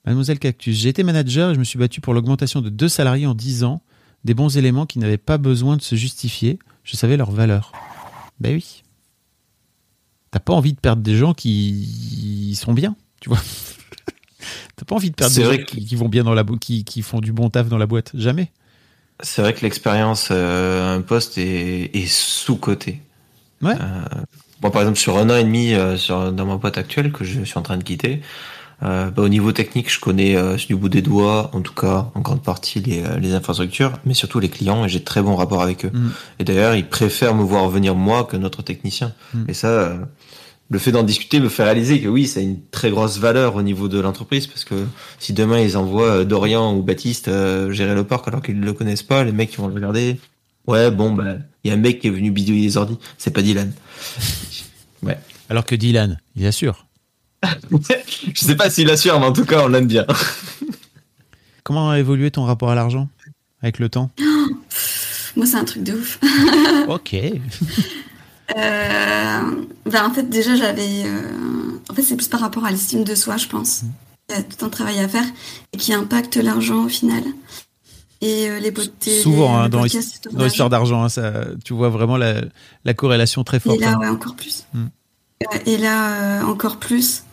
Mademoiselle Cactus j'ai été manager et je me suis battu pour l'augmentation de deux salariés en 10 ans des bons éléments qui n'avaient pas besoin de se justifier. Je savais leur valeur. Ben oui. T'as pas envie de perdre des gens qui sont bien tu vois T'as pas envie de perdre des gens qui, vont bien dans la qui, qui font du bon taf dans la boîte, jamais. C'est vrai que l'expérience euh, un poste est, est sous côté. Ouais. Euh, moi, par exemple, sur un an et demi euh, sur, dans ma boîte actuelle que je suis en train de quitter, euh, bah, au niveau technique, je connais euh, du bout des doigts, en tout cas, en grande partie les, les infrastructures, mais surtout les clients, et j'ai très bon rapport avec eux. Mm. Et d'ailleurs, ils préfèrent me voir venir moi que notre technicien. Mm. Et ça, le fait d'en discuter me fait réaliser que oui, ça a une très grosse valeur au niveau de l'entreprise parce que si demain ils envoient euh, Dorian ou Baptiste euh, gérer le parc alors qu'ils ne le connaissent pas, les mecs qui vont le regarder, ouais, bon, bah, il y a un mec qui est venu bidouiller les ordi, c'est pas Dylan. ouais. Alors que Dylan, il assure. Je sais pas s'il assure, mais en tout cas, on l'aime bien. Comment a évolué ton rapport à l'argent avec le temps? Moi, c'est un truc de ouf. ok. Euh, ben en fait, déjà, j'avais. Euh, en fait, c'est plus par rapport à l'estime de soi, je pense. Mm. Il y a tout un travail à faire et qui impacte l'argent au final. Et euh, les beautés. Souvent, hein, dans l'histoire d'argent, hein, ça, tu vois vraiment la, la, corrélation très forte. Et là, hein. ouais, encore plus. Mm. Et là, encore plus.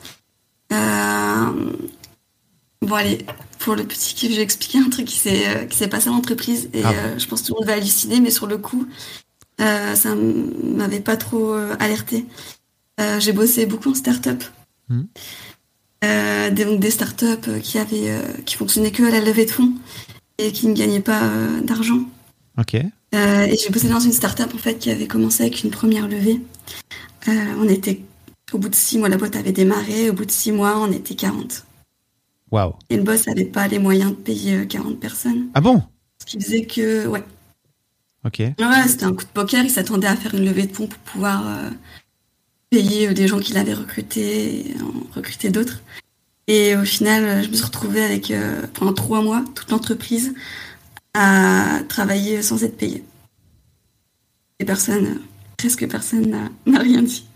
Bon, allez, pour le petit kiff, j'ai expliqué un truc qui s'est passé à l'entreprise et ah. je pense que tout le monde va halluciner, mais sur le coup, euh, ça m'avait pas trop euh, alerté. Euh, j'ai bossé beaucoup en start-up. Hmm. des, donc des start-up qui avaient, qui fonctionnaient que à la levée de fonds et qui ne gagnaient pas d'argent. Ok. et j'ai bossé dans une start-up en fait qui avait commencé avec une première levée. on était au bout de six mois, la boîte avait démarré. Au bout de six mois, on était 40. Waouh. Et le boss n'avait pas les moyens de payer 40 personnes. Ah bon? Ce qui faisait que, ouais, Ok. Ouais, c'était un coup de poker. Il s'attendait à faire une levée de fonds pour pouvoir euh, payer des gens qu'il avait recrutés, et en recruter d'autres. Et au final, je me suis retrouvée avec, euh, pendant trois mois, toute l'entreprise à travailler sans être payée. Et personne, presque personne n'a rien dit.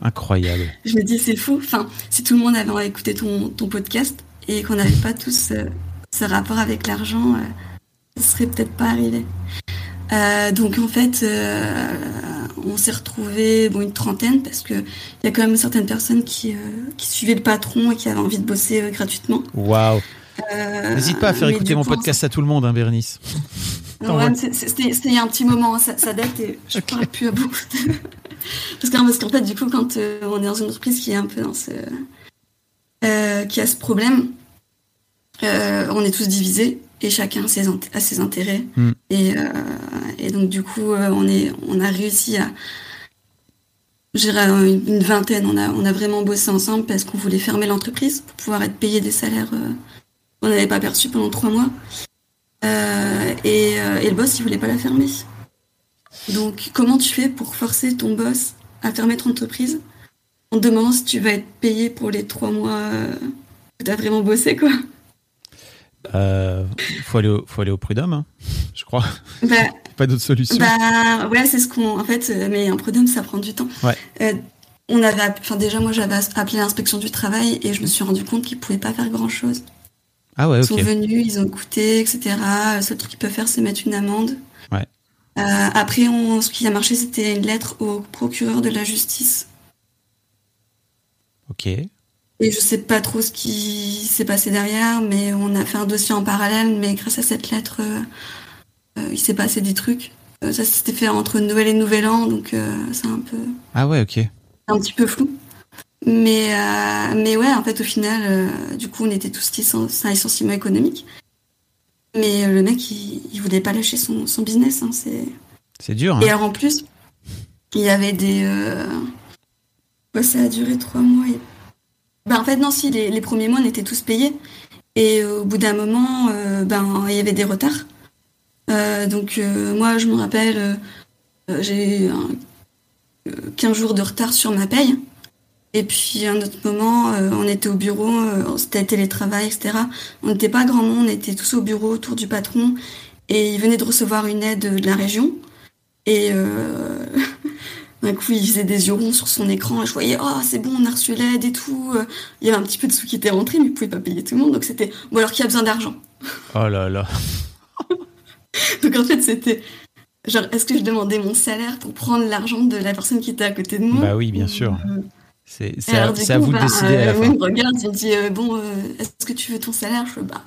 Incroyable. Je me dis, c'est fou. Enfin, si tout le monde avait écouté ton, ton podcast et qu'on n'avait pas tous euh, ce rapport avec l'argent, ce serait peut-être pas arrivé. Euh, donc en fait, euh, on s'est retrouvé bon, une trentaine parce que il y a quand même certaines personnes qui, euh, qui suivaient le patron et qui avaient envie de bosser gratuitement. Waouh N'hésite pas à faire écouter mon podcast à tout le monde, hein, C'était il y a un petit moment, hein, ça, date et je ne parle plus à beaucoup. parce qu'en parce qu'en fait, du coup, quand euh, on est dans une entreprise qui est un peu dans ce, euh, qui a ce problème, euh, on est tous divisés et chacun a ses, int- a ses intérêts. Mm. Et, euh, et donc, du coup, euh, on, est, on a réussi à. Je dirais euh, une une vingtaine, on a, on a vraiment bossé ensemble parce qu'on voulait fermer l'entreprise pour pouvoir être payé des salaires euh, qu'on n'avait pas perçus pendant trois mois. Euh, et, euh, et le boss, il voulait pas la fermer. Donc, comment tu fais pour forcer ton boss à fermer ton entreprise en te demandant si tu vas être payé pour les trois mois euh, que tu as vraiment bossé, quoi? Euh, faut aller au, faut aller au prud'homme, hein, je crois. Bah, Pas d'autre solution. bah ouais, c'est ce qu'on. En fait, euh, mais un prud'homme, ça prend du temps. Ouais. Euh, on avait, enfin déjà moi j'avais appelé l'inspection du travail et je me suis rendu compte qu'ils pouvaient pas faire grand chose. ah ouais, Ils sont venus, ils ont écouté, etc. Le seul truc qu'ils peuvent faire, c'est mettre une amende. Ouais. Euh, après, on, ce qui a marché, c'était une lettre au procureur de la justice. Ok. Et je sais pas trop ce qui s'est passé derrière, mais on a fait un dossier en parallèle. Mais grâce à cette lettre, euh, euh, il s'est passé des trucs. Euh, ça s'était fait entre Noël et Nouvel An, donc euh, c'est un peu, Ah ouais, ok. un petit peu flou. Mais, mais ouais, en fait, au final, du coup, on était tous licen- c'est un licenciement économique. Mais le mec, il, il voulait pas lâcher son, son business. Hein, c'est... C'est dur. Hein. Et alors en plus, il y avait des. Ouais, ça a duré trois mois. Et... Ben, en fait, non, si, les, premiers mois, on était tous payés. Et euh, au bout d'un moment, euh, ben, il y avait des retards. Euh, donc, moi, je me rappelle, j'ai eu un, euh, 15 jours de retard sur ma paye. Et puis, à un autre moment, on était au bureau, c'était télétravail, etc. On n'était pas grand monde, on était tous au bureau autour du patron. Et il venait de recevoir une aide de la région. Et euh, d'un coup, il faisait des yeux ronds sur son écran. Et je voyais, oh, c'est bon, on a reçu l'aide et tout. Euh, Il y avait un petit peu de sous qui étaient rentrés, mais il pouvait pas payer tout le monde. Donc c'était, bon, alors qui a besoin d'argent Oh là là. Donc en fait, c'était, genre, est-ce que je demandais mon salaire pour prendre l'argent de la personne qui était à côté de moi Bah oui, bien sûr. Euh, C'est à, coup, vous de bah, décider à la euh, fin. oui, il me regarde, il me dit, euh, bon, est-ce que tu veux ton salaire? Je fais, bah,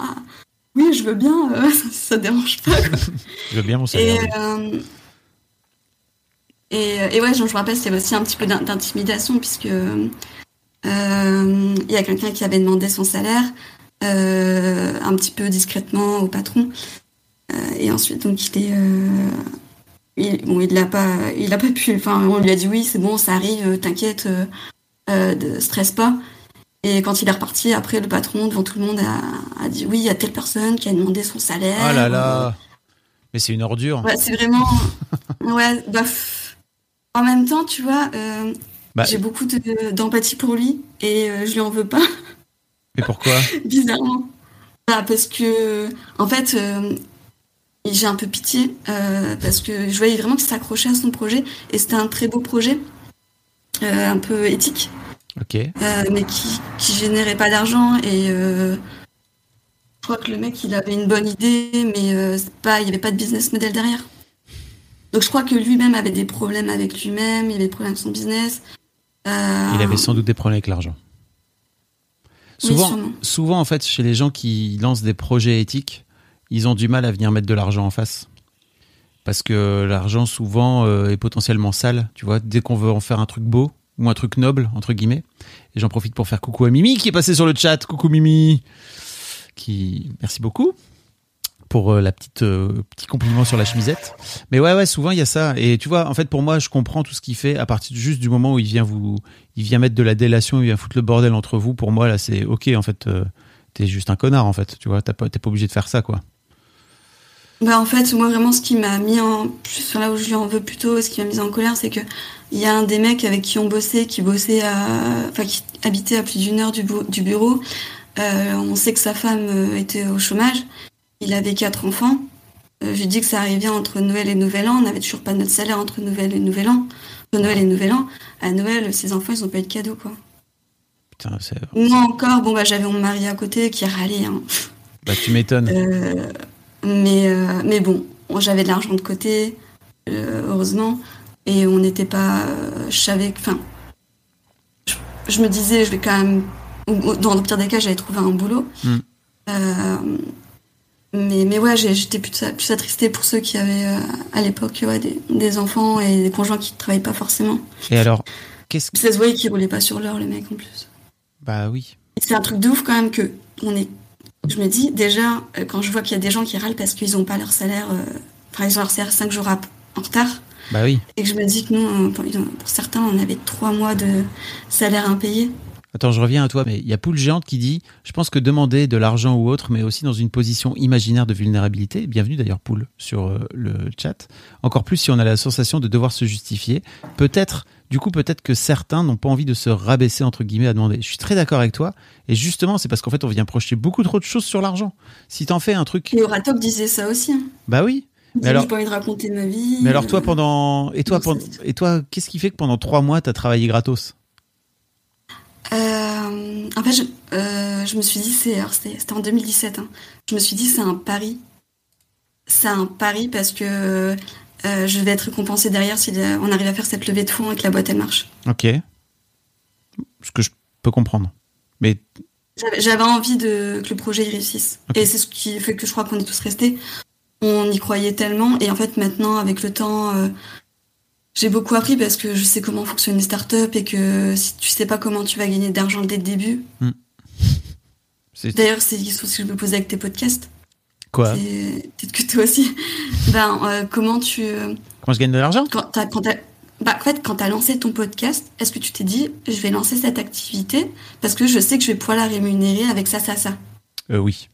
oui, je veux bien, ça, ça dérange pas. Je veux bien mon salaire. Et, et ouais, je me rappelle, c'était aussi un petit peu d'in- d'intimidation, puisque euh, il y a quelqu'un qui avait demandé son salaire euh, un petit peu discrètement au patron. Euh, et ensuite, donc, il est. euh, il, bon, il l'a pas, il a pas pu. Enfin, on lui a dit oui, c'est bon, ça arrive, euh, t'inquiète, euh, euh, stresse pas. Et quand il est reparti, après, le patron, devant tout le monde, a, a dit oui, il y a telle personne qui a demandé son salaire. Oh là là. Mais c'est une ordure. Ouais, c'est vraiment. ouais, bah. En même temps, tu vois, euh, Bah, j'ai beaucoup de- d'empathie pour lui et euh, je lui en veux pas, mais pourquoi? Bizarrement. Bah, parce que, en fait, euh, j'ai un peu pitié parce que je voyais vraiment qu'il s'accrochait à son projet et c'était un très beau projet, un peu éthique, Ok. mais qui, qui générait pas d'argent et. je crois que le mec, il avait une bonne idée, mais pas, il n'y avait pas de business model derrière. Donc je crois que lui-même avait des problèmes avec lui-même, il avait des problèmes avec son business. Euh, Il avait sans doute des problèmes avec l'argent. Souvent, souvent, en fait, chez les gens qui lancent des projets éthiques, ils ont du mal à venir mettre de l'argent en face. Parce que l'argent, souvent, euh, est potentiellement sale. Tu vois, dès qu'on veut en faire un truc beau, ou un truc noble, entre guillemets. Et j'en profite pour faire coucou à Mimi, qui est passé sur le chat. Coucou Mimi. Qui... Merci beaucoup pour euh, la petite euh, petit compliment sur la chemisette. Mais ouais ouais, souvent il y a ça et tu vois en fait pour moi je comprends tout ce qu'il fait à partir juste du moment où il vient vous il vient mettre de la délation, il vient foutre le bordel entre vous. Pour moi là c'est OK en fait euh, t'es juste un connard en fait, tu vois, t'as pas t'es pas obligé de faire ça quoi. Bah en fait, moi vraiment ce qui m'a mis en plus là où je lui en veux plutôt, ce qui m'a mis en colère, c'est que il y a un des mecs avec qui on bossait, qui bossait enfin qui habitait à plus d'une heure du, du bureau. Euh, on sait que sa femme était au chômage. Il avait quatre enfants. Euh, J'ai dit que ça arrivait entre Noël et Nouvel An. On n'avait toujours pas notre salaire entre Noël et Nouvel An. Entre Noël et Nouvel An. À Noël, ses enfants, ils ont pas eu de cadeau, quoi. Putain, c'est Moi encore, bon bah j'avais mon mari à côté qui râlait. Hein. bah tu m'étonnes. Euh, mais, euh, mais bon, j'avais de l'argent de côté, euh, heureusement, et on n'était pas. je savais que. Enfin, je, je me disais, je vais quand même. Dans le pire des cas, j'allais trouver un boulot. Mm. Mais, mais ouais, j'étais plus, plus attristée pour ceux qui avaient euh, à l'époque ouais, des, des, enfants et des conjoints qui ne travaillaient pas forcément. Et alors, qu'est-ce que. Ça se voyait qu'ils roulaient pas sur l'heure, les mecs en plus. Bah oui. C'est un truc de ouf quand même que on est. Je me dis, déjà, euh, quand je vois qu'il y a des gens qui râlent parce qu'ils n'ont pas leur salaire, euh, enfin, ils ont leur salaire 5 jours en retard. Bah oui. Et que je me dis que nous, pour, pour certains, on avait 3 mois de salaire impayé. Attends, je reviens à toi, mais il y a Poule Géante qui dit Je pense que demander de l'argent ou autre, mais aussi dans une position imaginaire de vulnérabilité, bienvenue d'ailleurs Poule sur euh, le chat, encore plus si on a la sensation de devoir se justifier, peut-être, du coup, peut-être que certains n'ont pas envie de se rabaisser, entre guillemets, à demander. Je suis très d'accord avec toi, et justement, c'est parce qu'en fait, on vient projeter beaucoup trop de choses sur l'argent. Si t'en fais un truc. Et Ratop disait ça aussi. Hein. Bah oui. Mais alors, j'ai pas envie de raconter ma vie. Mais alors, toi, euh, pendant. Et toi, pendant... Et toi qu'est-ce qui fait que pendant trois mois, t'as travaillé gratos? Euh, en fait, je, euh, je, me suis dit, c'était en 2017, hein. je me suis dit, c'est un pari. C'est un pari parce que euh, je vais être récompensée derrière si on arrive à faire cette levée de fonds et que la boîte, elle marche. Ok. Ce que je peux comprendre. Mais j'avais envie de, que le projet y réussisse. Et c'est ce qui fait que je crois qu'on est tous restés. On y croyait tellement. Et en fait, maintenant, avec le temps, j'ai beaucoup appris parce que je sais comment fonctionnent les startups et que si tu sais pas comment tu vas gagner d'argent dès le début. Hmm. D'ailleurs, c'est une question que je me posais avec tes podcasts. Quoi? Peut-être que toi aussi. ben, euh, comment tu. Euh, comment je gagne de l'argent? quand, bah, en fait, quand tu as lancé ton podcast, est-ce que tu t'es dit, je vais lancer cette activité parce que je sais que je vais pouvoir la rémunérer avec ça, ça, ça? Euh, Oui.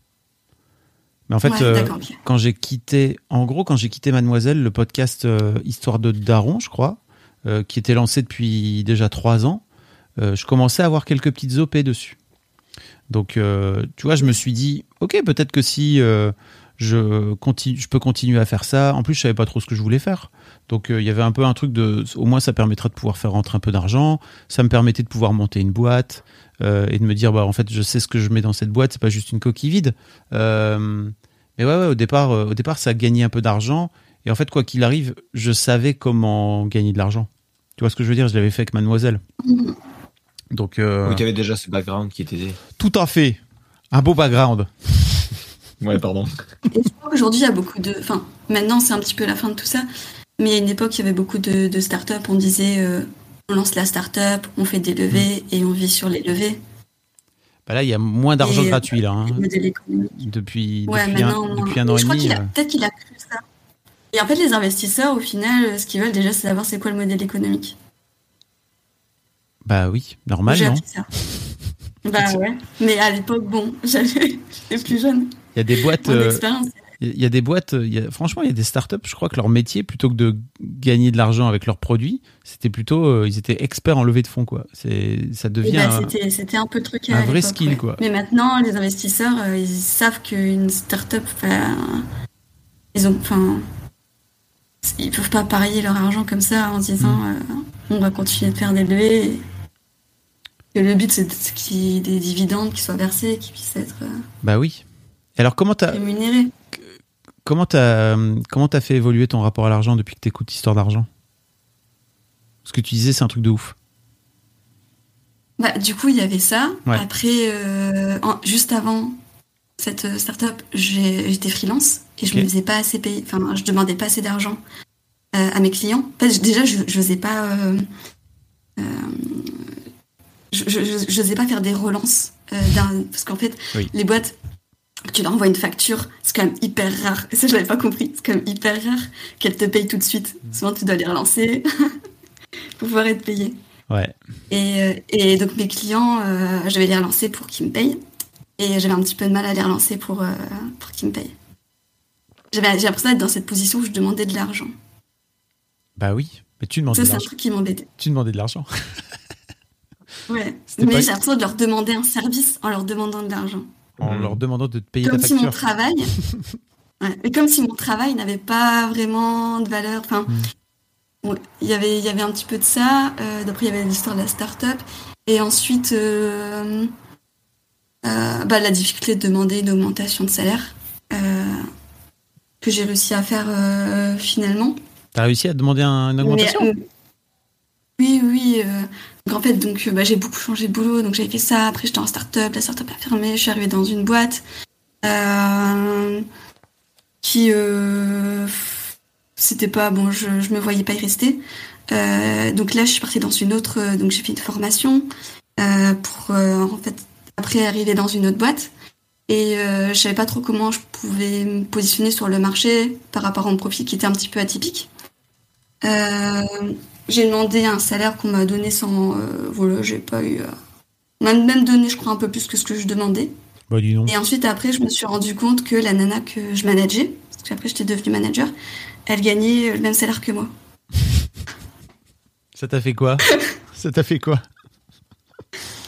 Mais en fait, euh, quand j'ai quitté, en gros, quand j'ai quitté Mademoiselle, le podcast euh, Histoire de Daron, je crois, euh, qui était lancé depuis déjà trois ans, je commençais à avoir quelques petites OP dessus. Donc, tu vois, je me suis dit, ok, peut-être que si je, continue, je peux continuer à faire ça. En plus, je savais pas trop ce que je voulais faire. Donc, il y avait un peu un truc de, au moins, ça permettra de pouvoir faire rentrer un peu d'argent. Ça me permettait de pouvoir monter une boîte. Euh, et de me dire bah en fait je sais ce que je mets dans cette boîte c'est pas juste une coquille vide euh, mais ouais, ouais, au départ euh, au départ ça a gagné un peu d'argent et en fait quoi qu'il arrive je savais comment gagner de l'argent tu vois ce que je veux dire? Je l'avais fait avec mademoiselle donc euh, oui tu avais déjà ce background qui était tout à fait un beau background ouais pardon et je crois qu'aujourd'hui il y a beaucoup de enfin maintenant c'est un petit peu la fin de tout ça mais à une époque il y avait beaucoup de, de startups on disait on lance la start-up, on fait des levées mm. et on vit sur les levées. Bah là, il y a moins d'argent gratuit là. Hein. Depuis, ouais, depuis, un, depuis, un, an et demi. Euh. Peut-être qu'il a cru ça. Et en fait, les investisseurs, au final, ce qu'ils veulent déjà, c'est savoir c'est quoi le modèle économique. Bah oui, normal, non ça. Bah ouais. Mais à l'époque, bon, j'étais plus jeune. Il y a des boîtes. Euh, il y a des boîtes, il franchement, il y a des startups, je crois que leur métier, plutôt que de gagner de l'argent avec leurs produits, c'était plutôt, euh, ils étaient experts en levée de fonds, quoi. C'est, ça devient. Bah, c'était, un peu le truc. Un vrai skill, quoi. Mais maintenant, les investisseurs, euh, ils savent qu'une startup, ils ont, enfin, ils peuvent pas parier leur argent comme ça en disant, mm. euh, on va continuer de faire des levées. Et le but, c'est qu'il y ait des dividendes qui soient versés, qui puissent être. bah oui. Alors comment t'as rémunéré Comment t'as comment fait évoluer ton rapport à l'argent depuis que t'écoutes Histoire d'argent? Ce que tu disais, c'est un truc de ouf. Bah, du coup, il y avait ça. Après, euh, juste avant cette euh, startup, j'étais freelance et je ne me faisais pas assez payer. Enfin, je demandais pas assez d'argent euh, à mes clients. déjà, je n'osais pas. je n'osais pas faire des relances parce qu'en fait, les boîtes tu leur envoies une facture, c'est quand même hyper rare. Et ça, je l'avais pas compris. C'est quand même hyper rare qu'elles te payent tout de suite. Mm. Souvent, tu dois les relancer pour pouvoir être payé. Ouais. Et, euh, et donc, mes clients, euh, je vais les relancer pour qu'ils me payent. Et j'avais un petit peu de mal à les relancer pour, euh, pour qu'ils me payent. J'avais, j'ai l'impression d'être dans cette position où je demandais de l'argent. Bah oui, mais tu demandais ça, de l'argent. c'est un truc qui m'embêtait. Tu demandais de l'argent. ouais. mais j'ai l'impression de leur demander un service en leur demandant de l'argent en leur demandant de te payer comme ta facture. Si mon travail, et comme si mon travail n'avait pas vraiment de valeur. Enfin, hmm. il y avait, il y avait un petit peu de ça. Euh, D'après, il y avait l'histoire de la start-up. Et ensuite, euh, euh, bah, la difficulté de demander une augmentation de salaire euh, que j'ai réussi à faire euh, finalement. T'as réussi à demander une augmentation? Oui, oui. Donc en fait, donc bah, j'ai beaucoup changé de boulot, donc j'avais fait ça. Après, j'étais en start-up, la start-up a fermé, je suis arrivée dans une boîte. Euh, puis euh, c'était pas bon, je, je me voyais pas y rester. Euh, donc là, je suis partie dans une autre, euh, donc j'ai fait une formation euh, pour euh, en fait après arriver dans une autre boîte. Et euh, je savais pas trop comment je pouvais me positionner sur le marché par rapport à mon profil qui était un petit peu atypique. Euh, j'ai demandé un salaire qu'on m'a donné sans, euh, voilà, j'ai pas eu. euh, on m'a même donné, je crois, un peu plus que ce que je demandais. Bah dis donc. Et ensuite, après, je me suis rendu compte que la nana que je manageais, parce qu'après j'étais devenue manager, elle gagnait le même salaire que moi. Ça t'a fait quoi? Ça t'a fait quoi?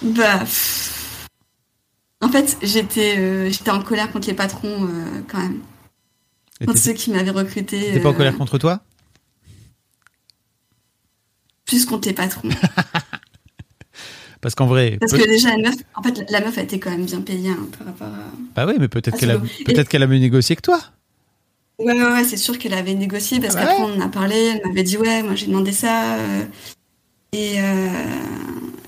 Bah. pff. En fait, j'étais euh, j'étais en colère contre les patrons euh, quand même. Et Contre ceux qui m'avaient recruté. t'étais pas en euh, colère contre toi? Plus contre les patrons. Parce qu'en vrai, Parce peut- que déjà, la meuf, en fait, la meuf a été quand même bien payée hein, par rapport à. bah ouais, mais peut-être Ah, qu'elle a qu'elle a mieux négocié que toi. Ouais, ouais, ouais, c'est sûr qu'elle avait négocié parce Ouais. qu'après on en a parlé. Elle m'avait dit, ouais, moi j'ai demandé ça. euh, et. euh,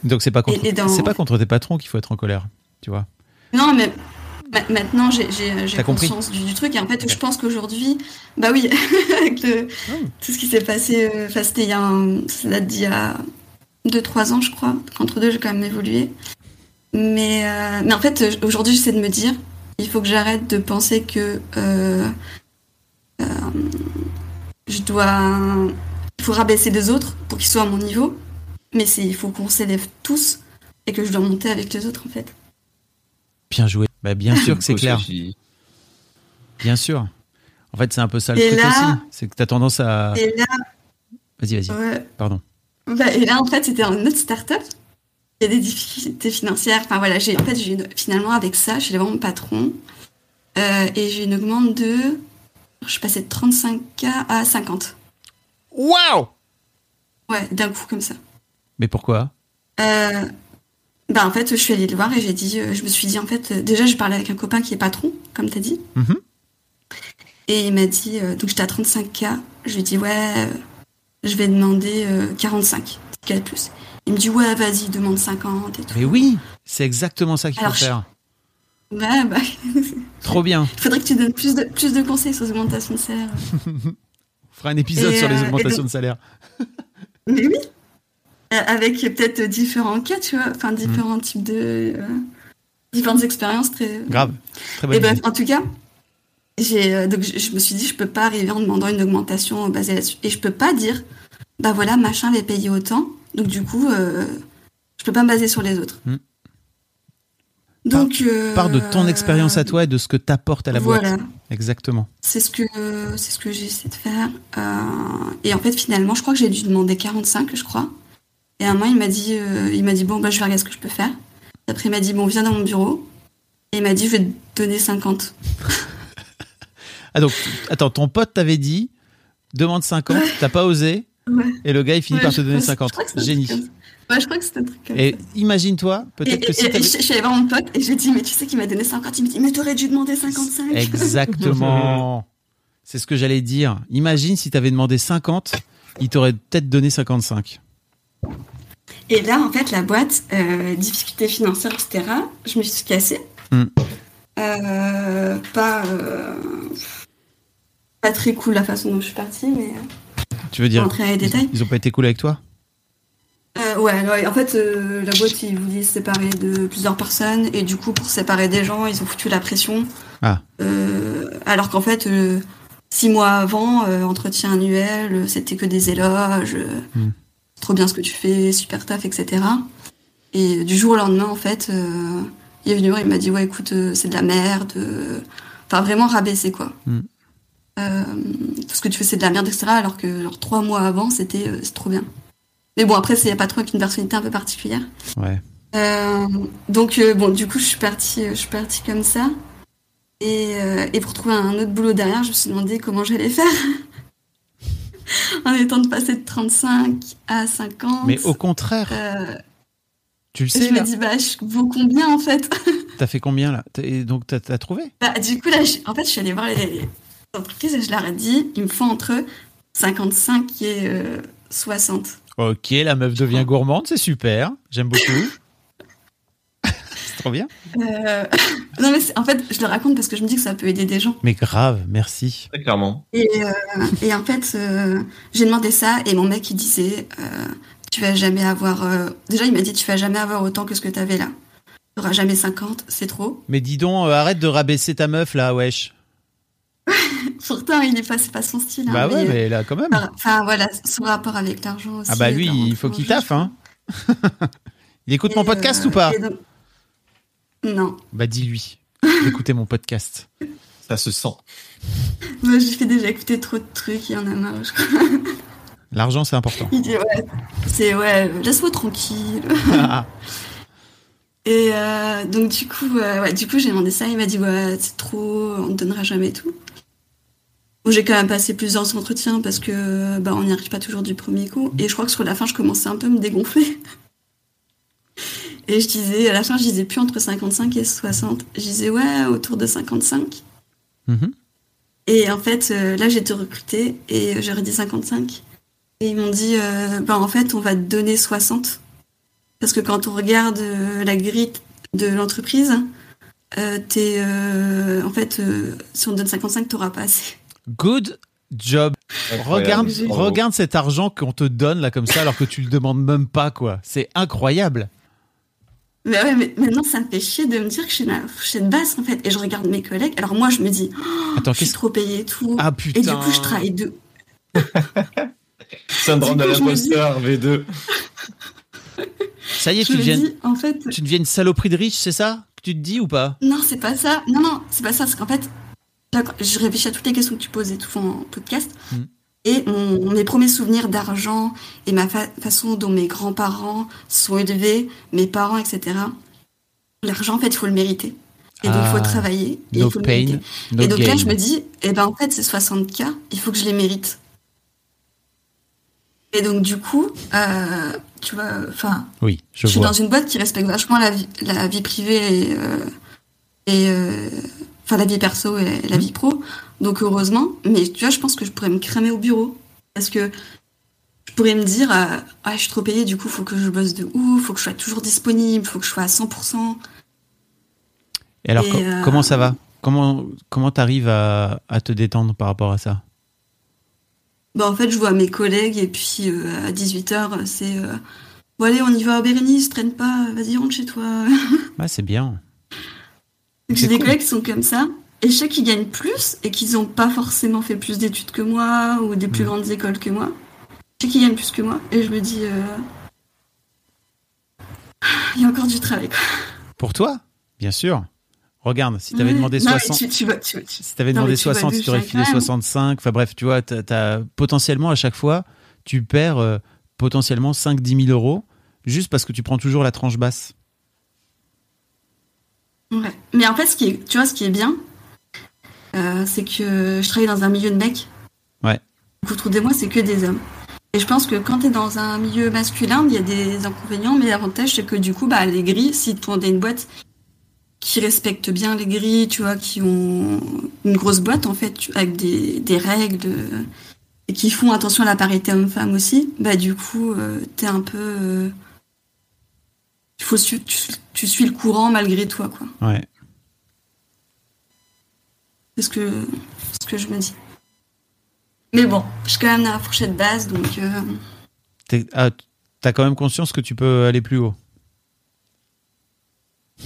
Donc c'est pas contre Et- et dans- c'est pas contre tes patrons qu'il faut être en colère, tu vois. Non, mais ma- maintenant j'ai conscience du, du truc. Et en fait, je pense qu'aujourd'hui, bah oui, avec le, Oh. tout ce qui s'est passé, euh, enfin, c'était il y a un, ça date d'il y a 2-3 ans, je crois. Entre deux, j'ai quand même évolué. Mais, euh, mais en fait, aujourd'hui, j'essaie de me dire, il faut que j'arrête de penser que euh, euh, je dois. Il faut rabaisser les autres pour qu'ils soient à mon niveau. Mais il faut qu'on s'élève tous et que je dois monter avec les autres, en fait. Bien joué. Bah bien sûr que c'est clair, bien sûr. En fait, c'est un peu ça le Et truc là- aussi, c'est que t'as tendance à Et là, Vas-y, vas-y. ouais, Pardon. Bah, et là, en fait, c'était une autre start-up. Il y a des difficultés financières. Enfin, voilà, j'ai, en fait, j'ai une- finalement, avec ça, je suis voir mon patron. Euh, et j'ai une augmente de. Je suis passée de 35K à 50. Waouh Ouais, d'un coup, comme ça. Mais pourquoi? Euh, bah, en fait, je suis allée le voir et j'ai dit. euh, je me suis dit, en fait, euh, déjà, je parlais avec un copain qui est patron, comme t'as dit. Mhm. Et il m'a dit. euh, donc, j'étais à 35K. Je lui ai dit, ouais, euh, je vais demander euh, 45. K de plus. Il me dit, ouais, vas-y, demande 50 et tout. Mais oui, c'est exactement ça qu'il faut je- faire. Ouais, bah. Trop bien. Il faudrait que tu donnes plus de, plus de conseils sur les augmentations de salaire. On fera un épisode Et, sur les augmentations donc- de salaire. Mais oui Avec peut-être différents cas, tu vois, enfin différents Mm. types de. euh, différentes expériences très. Grave. Très bonne Et bref, en tout cas, j'ai, euh, donc je, je me suis dit, je peux pas arriver en demandant une augmentation basée là-dessus. Et je peux pas dire, bah voilà, machin avait payé autant, donc du coup, euh, je peux pas me baser sur les autres. Mm. Donc. euh, de ton expérience à toi et de ce que t'apportes à la Voilà. boîte. Exactement. C'est ce que c'est ce que j'ai essayé de faire. Euh, et en fait, finalement, je crois que j'ai dû demander 45, je crois. Et à un moment, il m'a dit, euh, il m'a dit bon bah je vais regarder ce que je peux faire. Après, il m'a dit bon viens dans mon bureau. Et il m'a dit je vais te donner 50. Ah donc, attends, ton pote t'avait dit, demande 50, t'as pas osé, Ouais. et le gars il finit Ouais, par te donner crois- je 50. crois que c'est un Génie. Ouais, je crois que c'était un truc comme Et imagine-toi, Et, peut-être que si et je, je suis allée voir mon pote et je lui ai dit mais tu sais qu'il m'a donné 50. Il m'a dit mais t'aurais dû demander 55. Exactement. C'est ce que j'allais dire. Imagine si t'avais demandé 50, il t'aurait peut-être donné 55. Et là, en fait, la boîte, euh, difficultés financières, etc., je me suis cassée. Hmm. Euh, pas, euh, pas très cool la façon dont je suis partie, mais Tu veux euh, dire les détails. Ils ont pas été cool avec toi? Euh, ouais, ouais, en fait, euh, la boîte, ils voulaient se séparer de plusieurs personnes, et du coup, pour séparer des gens, ils ont foutu la pression. Ah. Euh, alors qu'en fait, euh, six mois avant, euh, entretien annuel, euh, c'était que des éloges, euh, Hmm. Trop bien ce que tu fais, super taf, etc. Et du jour au lendemain, en fait, euh, il est venu, il m'a dit, ouais, écoute, euh, c'est de la merde. euh, Enfin, vraiment rabaissé, quoi. Euh, tout ce que tu fais, c'est de la merde, etc. Alors que, genre, trois mois avant, c'était c'est trop bien. Mais bon, après, c'est pas trop avec une personnalité un peu particulière. Ouais. Donc bon, du coup, je suis partie, je suis partie comme ça. Et, et pour trouver un autre boulot derrière, je me suis demandé comment j'allais faire. en étant de passer de 35 à 50. Mais au contraire, euh, tu le je sais me là dis, bah, je vaux combien en fait? T'as fait combien là? Et donc t'as trouvé? Bah, Du coup, là, je- en fait, je suis allée voir les, les entreprises et je leur ai dit, il me faut entre 55 et euh, 60. Ok, la meuf devient gourmande, c'est super. J'aime beaucoup. trop bien. Euh, non, mais en fait, je le raconte parce que je me dis que ça peut aider des gens. Mais grave, merci. Très clairement. Et, euh, et en fait, euh, j'ai demandé ça et mon mec il disait euh, Tu vas jamais avoir. euh, Déjà, il m'a dit Tu vas jamais avoir autant que ce que t'avais là. Tu auras jamais 50, c'est trop. Mais dis donc, euh, arrête de rabaisser ta meuf là, wesh. Pourtant, il est pas, c'est pas son style. hein, bah ouais, mais, mais là quand même. Enfin, voilà, son rapport avec l'argent aussi. Ah bah lui, il faut qu'il taffe, hein. il écoute Et, mon podcast euh, ou pas donc- Non. Bah dis-lui d'écouter mon podcast. Ça se sent. Moi, j'ai fait déjà écouter trop de trucs, il y en a marre. je crois. L'argent, c'est important. Il dit Ouais, c'est ouais, laisse-moi tranquille. Ah, Et euh, donc du coup, euh, ouais, du coup, j'ai demandé ça. Il m'a dit ouais, c'est trop, on te donnera jamais tout. Bon, j'ai quand même passé plusieurs entretiens parce que bah on n'y arrive pas toujours du premier coup. Et je crois que sur la fin, je commençais un peu à me dégonfler. Et je disais, à la fin, je disais plus entre 55 et 60. Je disais ouais, autour de 55. mhm. Et en fait, euh, là, j'ai été recrutée et j'aurais dit 55. Et ils m'ont dit, euh, bah, en fait, on va te donner 60. Parce que quand on regarde euh, la grille de l'entreprise, euh, t'es, euh, en fait, euh, si on te donne 55, t'auras pas assez. Good job. Incroyable. Regarde, regarde cet argent qu'on te donne là comme ça alors que tu le demandes même pas quoi. C'est incroyable. Mais ouais, mais maintenant, ça me fait chier de me dire que je suis la fourchette basse, en fait. Et je regarde mes collègues. Alors moi, je me dis, oh, Attends, je suis trop payée et tout. Ah et du coup, je travaille deux. Syndrome de coup, je dis- l'imposteur, V2. Ça y est, Je tu deviens, dis, en fait, tu deviens une saloperie de riche, c'est ça que tu te dis ou pas? Non, c'est pas ça. Non, non, c'est pas ça. C'est qu'en fait, je réfléchis à toutes les questions que tu poses et tout en podcast. Mhm. Et mon- mes premiers souvenirs d'argent et ma fa- façon dont mes grands-parents sont élevés, mes parents, etc. L'argent, en fait, il faut le mériter. Et donc, il faut Ah, travailler. Et No faut le pain, mériter. no et donc là, je me dis, eh ben, en fait, c'est 60K, il faut que je les mérite. Et donc, du coup, euh, tu vois, enfin, Oui, je je suis vois. dans une boîte qui respecte vachement la vie, la vie privée et, euh, et euh, enfin la vie perso et la Mhm. vie pro. Donc heureusement, mais tu vois, je pense que je pourrais me cramer au bureau parce que je pourrais me dire, euh, ah, je suis trop payée, du coup, faut que je bosse de ouf, faut que je sois toujours disponible, faut que je sois à 100%. Et alors, Et, euh, comment ça va? Comment comment t'arrives à, à te détendre par rapport à ça? Bah, en fait, je vois mes collègues et puis euh, à 18h, c'est bon, allez, on y va, Bérénice, traîne pas, vas-y, rentre chez toi. Ouais, c'est bien. J'ai des cool. collègues qui sont comme ça. Et je sais qu'ils gagnent plus et qu'ils n'ont pas forcément fait plus d'études que moi ou des plus Mm. grandes écoles que moi. Je sais qu'ils gagnent plus que moi. Et je me dis, euh, il y a encore du travail. Quoi. Pour toi Bien sûr. Regarde, si t'avais demandé Non, mais 60, tu, tu vois, tu vois, tu- si t'avais Non, demandé mais tu vois 60, d'où tu t'aurais filé viens quand même. 65. Enfin bref, tu vois, t'as, t'as- potentiellement à chaque fois, tu perds euh, potentiellement 5-10 000 euros juste parce que tu prends toujours la tranche basse. Ouais. Mais en fait, ce qui est, tu vois, ce qui est bien, euh, c'est que je travaille dans un milieu de mecs. Ouais. Donc, autour de moi, c'est que des hommes. Et je pense que quand tu es dans un milieu masculin, il y a des inconvénients, mais l'avantage, c'est que du coup, bah, les grilles, si tu as une boîte qui respecte bien les grilles, tu vois, qui ont une grosse boîte, en fait, tu- avec des, des règles, et qui font attention à la parité homme-femme aussi, bah, du coup, euh, t'es un peu. euh, faut tu, tu suis le courant malgré toi, quoi. Ouais. C'est ce que, ce que je me dis. Mais bon, je suis quand même dans la fourchette basse, donc euh, T'es- ah, t'as quand même conscience que tu peux aller plus haut.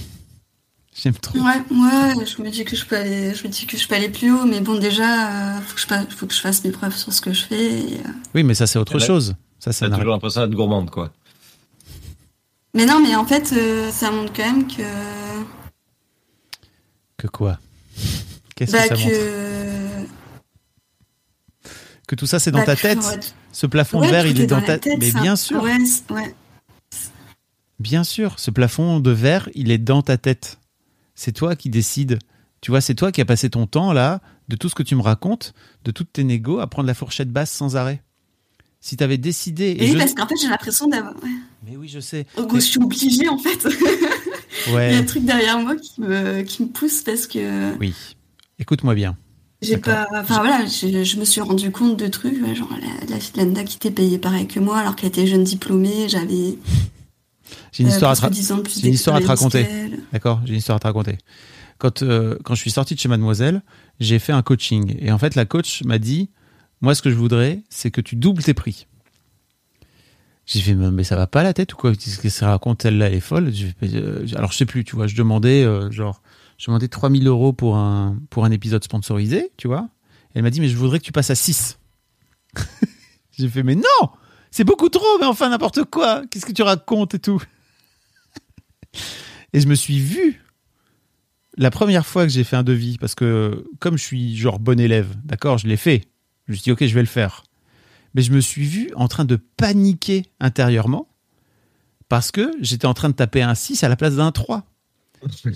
J'aime trop. ouais, ouais, je me dis que je peux aller, je me dis que je peux aller plus haut, mais bon, déjà, euh, faut que je, fa- faut que je fasse mes preuves sur ce que je fais. et, euh. Oui, mais ça c'est autre Eh ben, chose. Ça, ça T'as toujours l'impression d'être gourmande, quoi. Mais non, mais en fait, euh, ça montre quand même que, que quoi? Qu'est-ce bah, que ça montre que, Que tout ça c'est dans bah, ta tête. Ce plafond ouais, de verre, il est dans, ta tête, Mais ça. bien sûr, Ouais, c'est- ouais. bien sûr. Ce plafond de verre, il est dans ta tête. C'est toi qui décides. Tu vois, c'est toi qui as passé ton temps là, de tout ce que tu me racontes, de toutes tes négos, à prendre la fourchette basse sans arrêt. Si tu avais décidé. et oui, je- parce qu'en fait, j'ai l'impression d'avoir. Ouais. Mais oui, je sais. Oh, je suis obligée, en fait. Il y a un truc derrière moi qui me, qui me pousse parce que. Oui. Écoute-moi bien. J'ai pas. Enfin voilà, je, je me suis rendu compte de trucs, genre la, la fille de Landa qui était payée pareil que moi alors qu'elle était jeune diplômée, j'avais. J'ai une Euh, histoire à presque te ra- 10 ans de plus j'ai une histoire à te raconter. D'accord, j'ai une histoire à te raconter. Quand, euh, quand je suis sorti de chez Mademoiselle, j'ai fait un coaching. Et en fait, la coach m'a dit Moi, ce que je voudrais, c'est que tu doubles tes prix. J'ai fait Mais ça va pas la tête ou quoi? Qu'est-ce que ça raconte? Elle là, elle est folle. Euh, Alors, je sais plus, tu vois. Je demandais, euh, genre, je demandais 3000 euros pour un, pour un épisode sponsorisé, tu vois. Elle m'a dit Mais je voudrais que tu passes à 6. j'ai fait Mais non C'est beaucoup trop, mais enfin, n'importe quoi Qu'est-ce que tu racontes et tout? Et je me suis vu la première fois que j'ai fait un devis, parce que comme je suis genre bon élève, d'accord, je l'ai fait. Je me suis dit, ok, je vais le faire. Mais je me suis vu en train de paniquer intérieurement parce que j'étais en train de taper un 6 à la place d'un 3.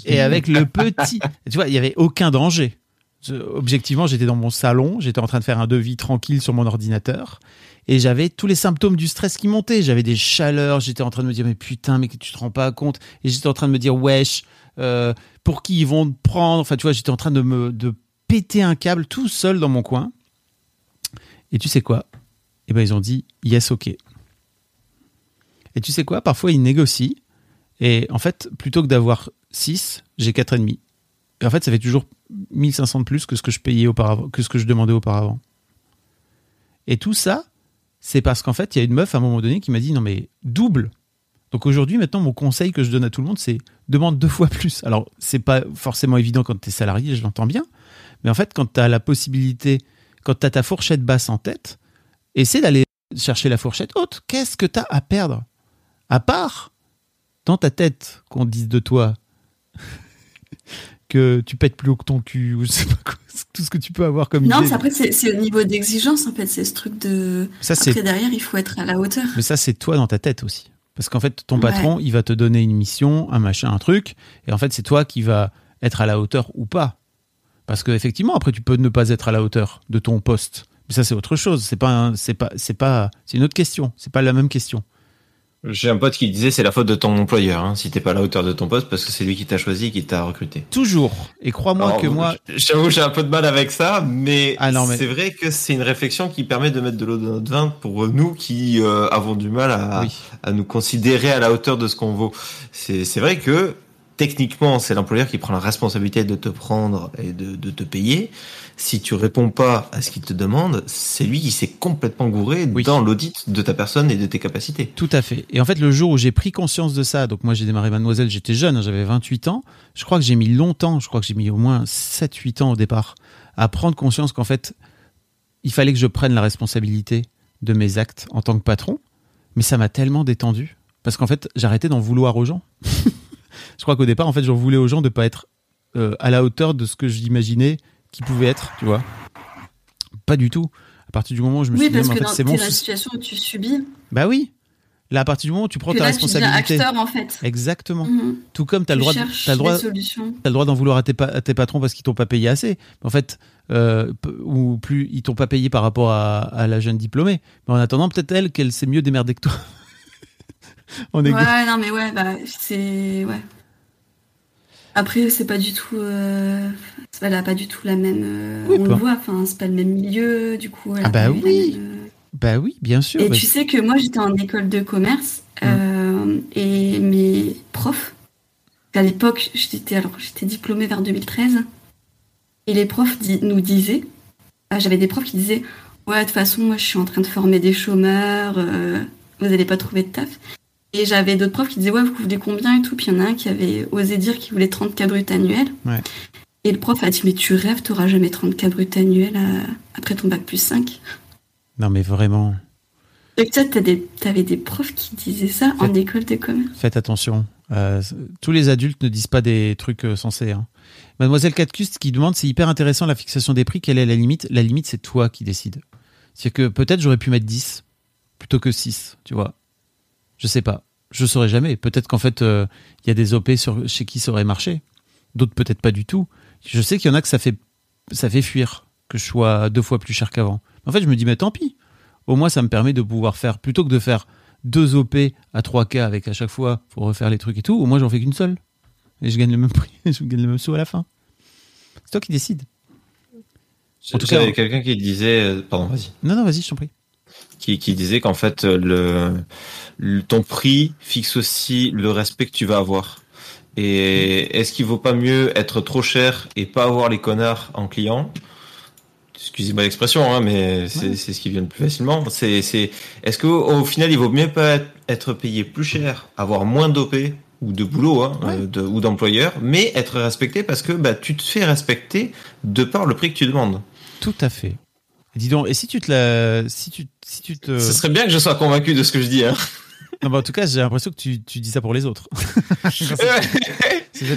Et avec le petit, tu vois, il n'y avait aucun danger. Je- objectivement, j'étais dans mon salon, j'étais en train de faire un devis tranquille sur mon ordinateur et j'avais tous les symptômes du stress qui montaient. J'avais des chaleurs, j'étais en train de me dire mais putain, mais tu te rends pas compte? Et j'étais en train de me dire wesh, euh, pour qui ils vont te prendre? Enfin, tu vois, j'étais en train de me de péter un câble tout seul dans mon coin. Et tu sais quoi? Eh ben, ils ont dit yes, ok. Et tu sais quoi? Parfois, ils négocient. Et en fait, plutôt que d'avoir 6, j'ai 4,5. Et en fait, ça fait toujours 1500 de plus que ce que je payais auparavant, que ce que je demandais auparavant. Et tout ça, c'est parce qu'en fait, il y a une meuf à un moment donné qui m'a dit non, mais double. Donc aujourd'hui, maintenant, mon conseil que je donne à tout le monde, c'est demande deux fois plus. Alors, c'est pas forcément évident quand tu es salarié, je l'entends bien. Mais en fait, quand tu as la possibilité, quand tu ta fourchette basse en tête, essaie d'aller chercher la fourchette haute. Qu'est-ce que tu as à perdre? À part, dans ta tête, qu'on dise de toi que tu pètes plus haut que ton cul, ou je sais pas quoi, tout ce que tu peux avoir comme Non, idée. c'est- après, c'est au niveau d'exigence, en fait, c'est ce truc de. Ça, c'est Après, derrière, il faut être à la hauteur. Mais ça, c'est toi dans ta tête aussi. Parce qu'en fait, ton Ouais. patron, il va te donner une mission, un machin, un truc. Et en fait, c'est toi qui va être à la hauteur ou pas. Parce qu'effectivement, après, tu peux ne pas être à la hauteur de ton poste. Mais ça, c'est autre chose. C'est pas, c'est pas, c'est pas, c'est une autre question. C'est pas la même question. J'ai un pote qui disait c'est la faute de ton employeur hein, si t'es pas à la hauteur de ton poste parce que c'est lui qui t'a choisi qui t'a recruté. Toujours. Et crois-moi que moi, j'avoue j'ai un peu de mal avec ça, mais, Ah non, mais- c'est vrai que c'est une réflexion qui permet de mettre de l'eau dans notre vin pour nous qui euh, avons du mal à, oui. à nous considérer à la hauteur de ce qu'on vaut. C'est vrai que techniquement, c'est l'employeur qui prend la responsabilité de te prendre et de, de te payer. Si tu réponds pas à ce qu'il te demande, c'est lui qui s'est complètement gouré Oui. dans l'audit de ta personne et de tes capacités. Tout à fait. Et en fait, le jour où j'ai pris conscience de ça, donc moi j'ai démarré Mademoiselle, j'étais jeune, hein, j'avais 28 ans. Je crois que j'ai mis longtemps, je crois que j'ai mis au moins 7-8 ans au départ, à prendre conscience qu'en fait, il fallait que je prenne la responsabilité de mes actes en tant que patron. Mais ça m'a tellement détendu. Parce qu'en fait, j'arrêtais d'en vouloir aux gens. je crois qu'au départ, en fait, j'en voulais aux gens de pas être euh, à la hauteur de ce que j'imaginais qu'ils pouvaient être, tu vois. Pas du tout. À partir du moment où je me Oui, suis dit, en que fait, dans c'est mon la situation où tu subis, Bah oui. Là, à partir du moment où tu prends que ta là, tu responsabilité. acteur, en fait. Exactement. Mhm. Tout comme tu as Tu le droit, t'as le droit, d'en vouloir à tes, pa- à tes patrons parce qu'ils t'ont pas payé assez. En fait, euh, ou plus, ils t'ont pas payé par rapport à, à la jeune diplômée. Mais en attendant, peut-être elle, qu'elle sait mieux démerder que toi. On est Ouais, non, mais ouais, bah, c'est. Ouais. Après, c'est pas du tout. Euh... Elle a pas du tout la même. euh, Oui, on pas. le voit, enfin, c'est pas le même milieu, du coup. elle Ah a bah oui. même, euh, Bah oui, bien sûr. Et Bah, tu sais que moi, j'étais en école de commerce Mmh. et mes profs, à l'époque, j'étais alors j'étais diplômée vers 2013 et les profs di- nous disaient, ah, j'avais des profs qui disaient, ouais, de toute façon, moi, je suis en train de former des chômeurs, vous n'allez pas trouver de taf. Et j'avais d'autres profs qui disaient, ouais, vous voulez combien et tout. Puis il y en a un qui avait osé dire qu'il voulait 30 cas bruts annuels. Ouais. Et le prof a dit, mais tu rêves, t'auras jamais 30 cas bruts annuels euh, après ton bac plus 5. Non, mais vraiment, Et que ça, t'avais des profs qui disaient ça en école de commerce. faites attention. Euh, tous les adultes ne disent pas des trucs euh, sensés. hein. Mademoiselle Catcuste qui demande, c'est hyper intéressant la fixation des prix. Quelle est la limite? La limite, c'est toi qui décides. C'est que peut-être j'aurais pu mettre 10 plutôt que 6, tu vois. Je sais pas. Je saurais jamais. Peut-être qu'en fait, euh, il y a des OP sur, chez qui ça aurait marché. D'autres peut-être pas du tout. Je sais qu'il y en a que ça fait, ça fait fuir que je sois deux fois plus cher qu'avant. En fait, je me dis, mais tant pis. Au moins, ça me permet de pouvoir faire, plutôt que de faire deux OP à 3K avec à chaque fois, faut refaire les trucs et tout, au moins j'en fais qu'une seule. Et je gagne le même prix, je gagne le même sou à la fin. C'est toi qui décides. En tout cas, quelqu'un qui disait, euh, pardon, vas-y. Non, non, vas-y, je t'en prie. Qui, qui disait qu'en fait le, le- ton prix fixe aussi le respect que tu vas avoir. Et est-ce qu'il vaut pas mieux être trop cher et pas avoir les connards en client? Excusez-moi l'expression, hein, mais c'est ce qui vient le plus facilement. C'est, c'est, est-ce qu'au au final, il vaut mieux pas être- payé plus cher, avoir moins d'OP ou de boulot hein, euh, de- ou d'employeur, mais être respecté parce que bah, tu te fais respecter de par le prix que tu demandes? Tout à fait. Dis donc, et si tu te la, si tu, si tu te, Ce serait bien que je sois convaincu de ce que je dis. Hein. non, bah, en tout cas, j'ai l'impression que tu, tu dis ça pour les autres.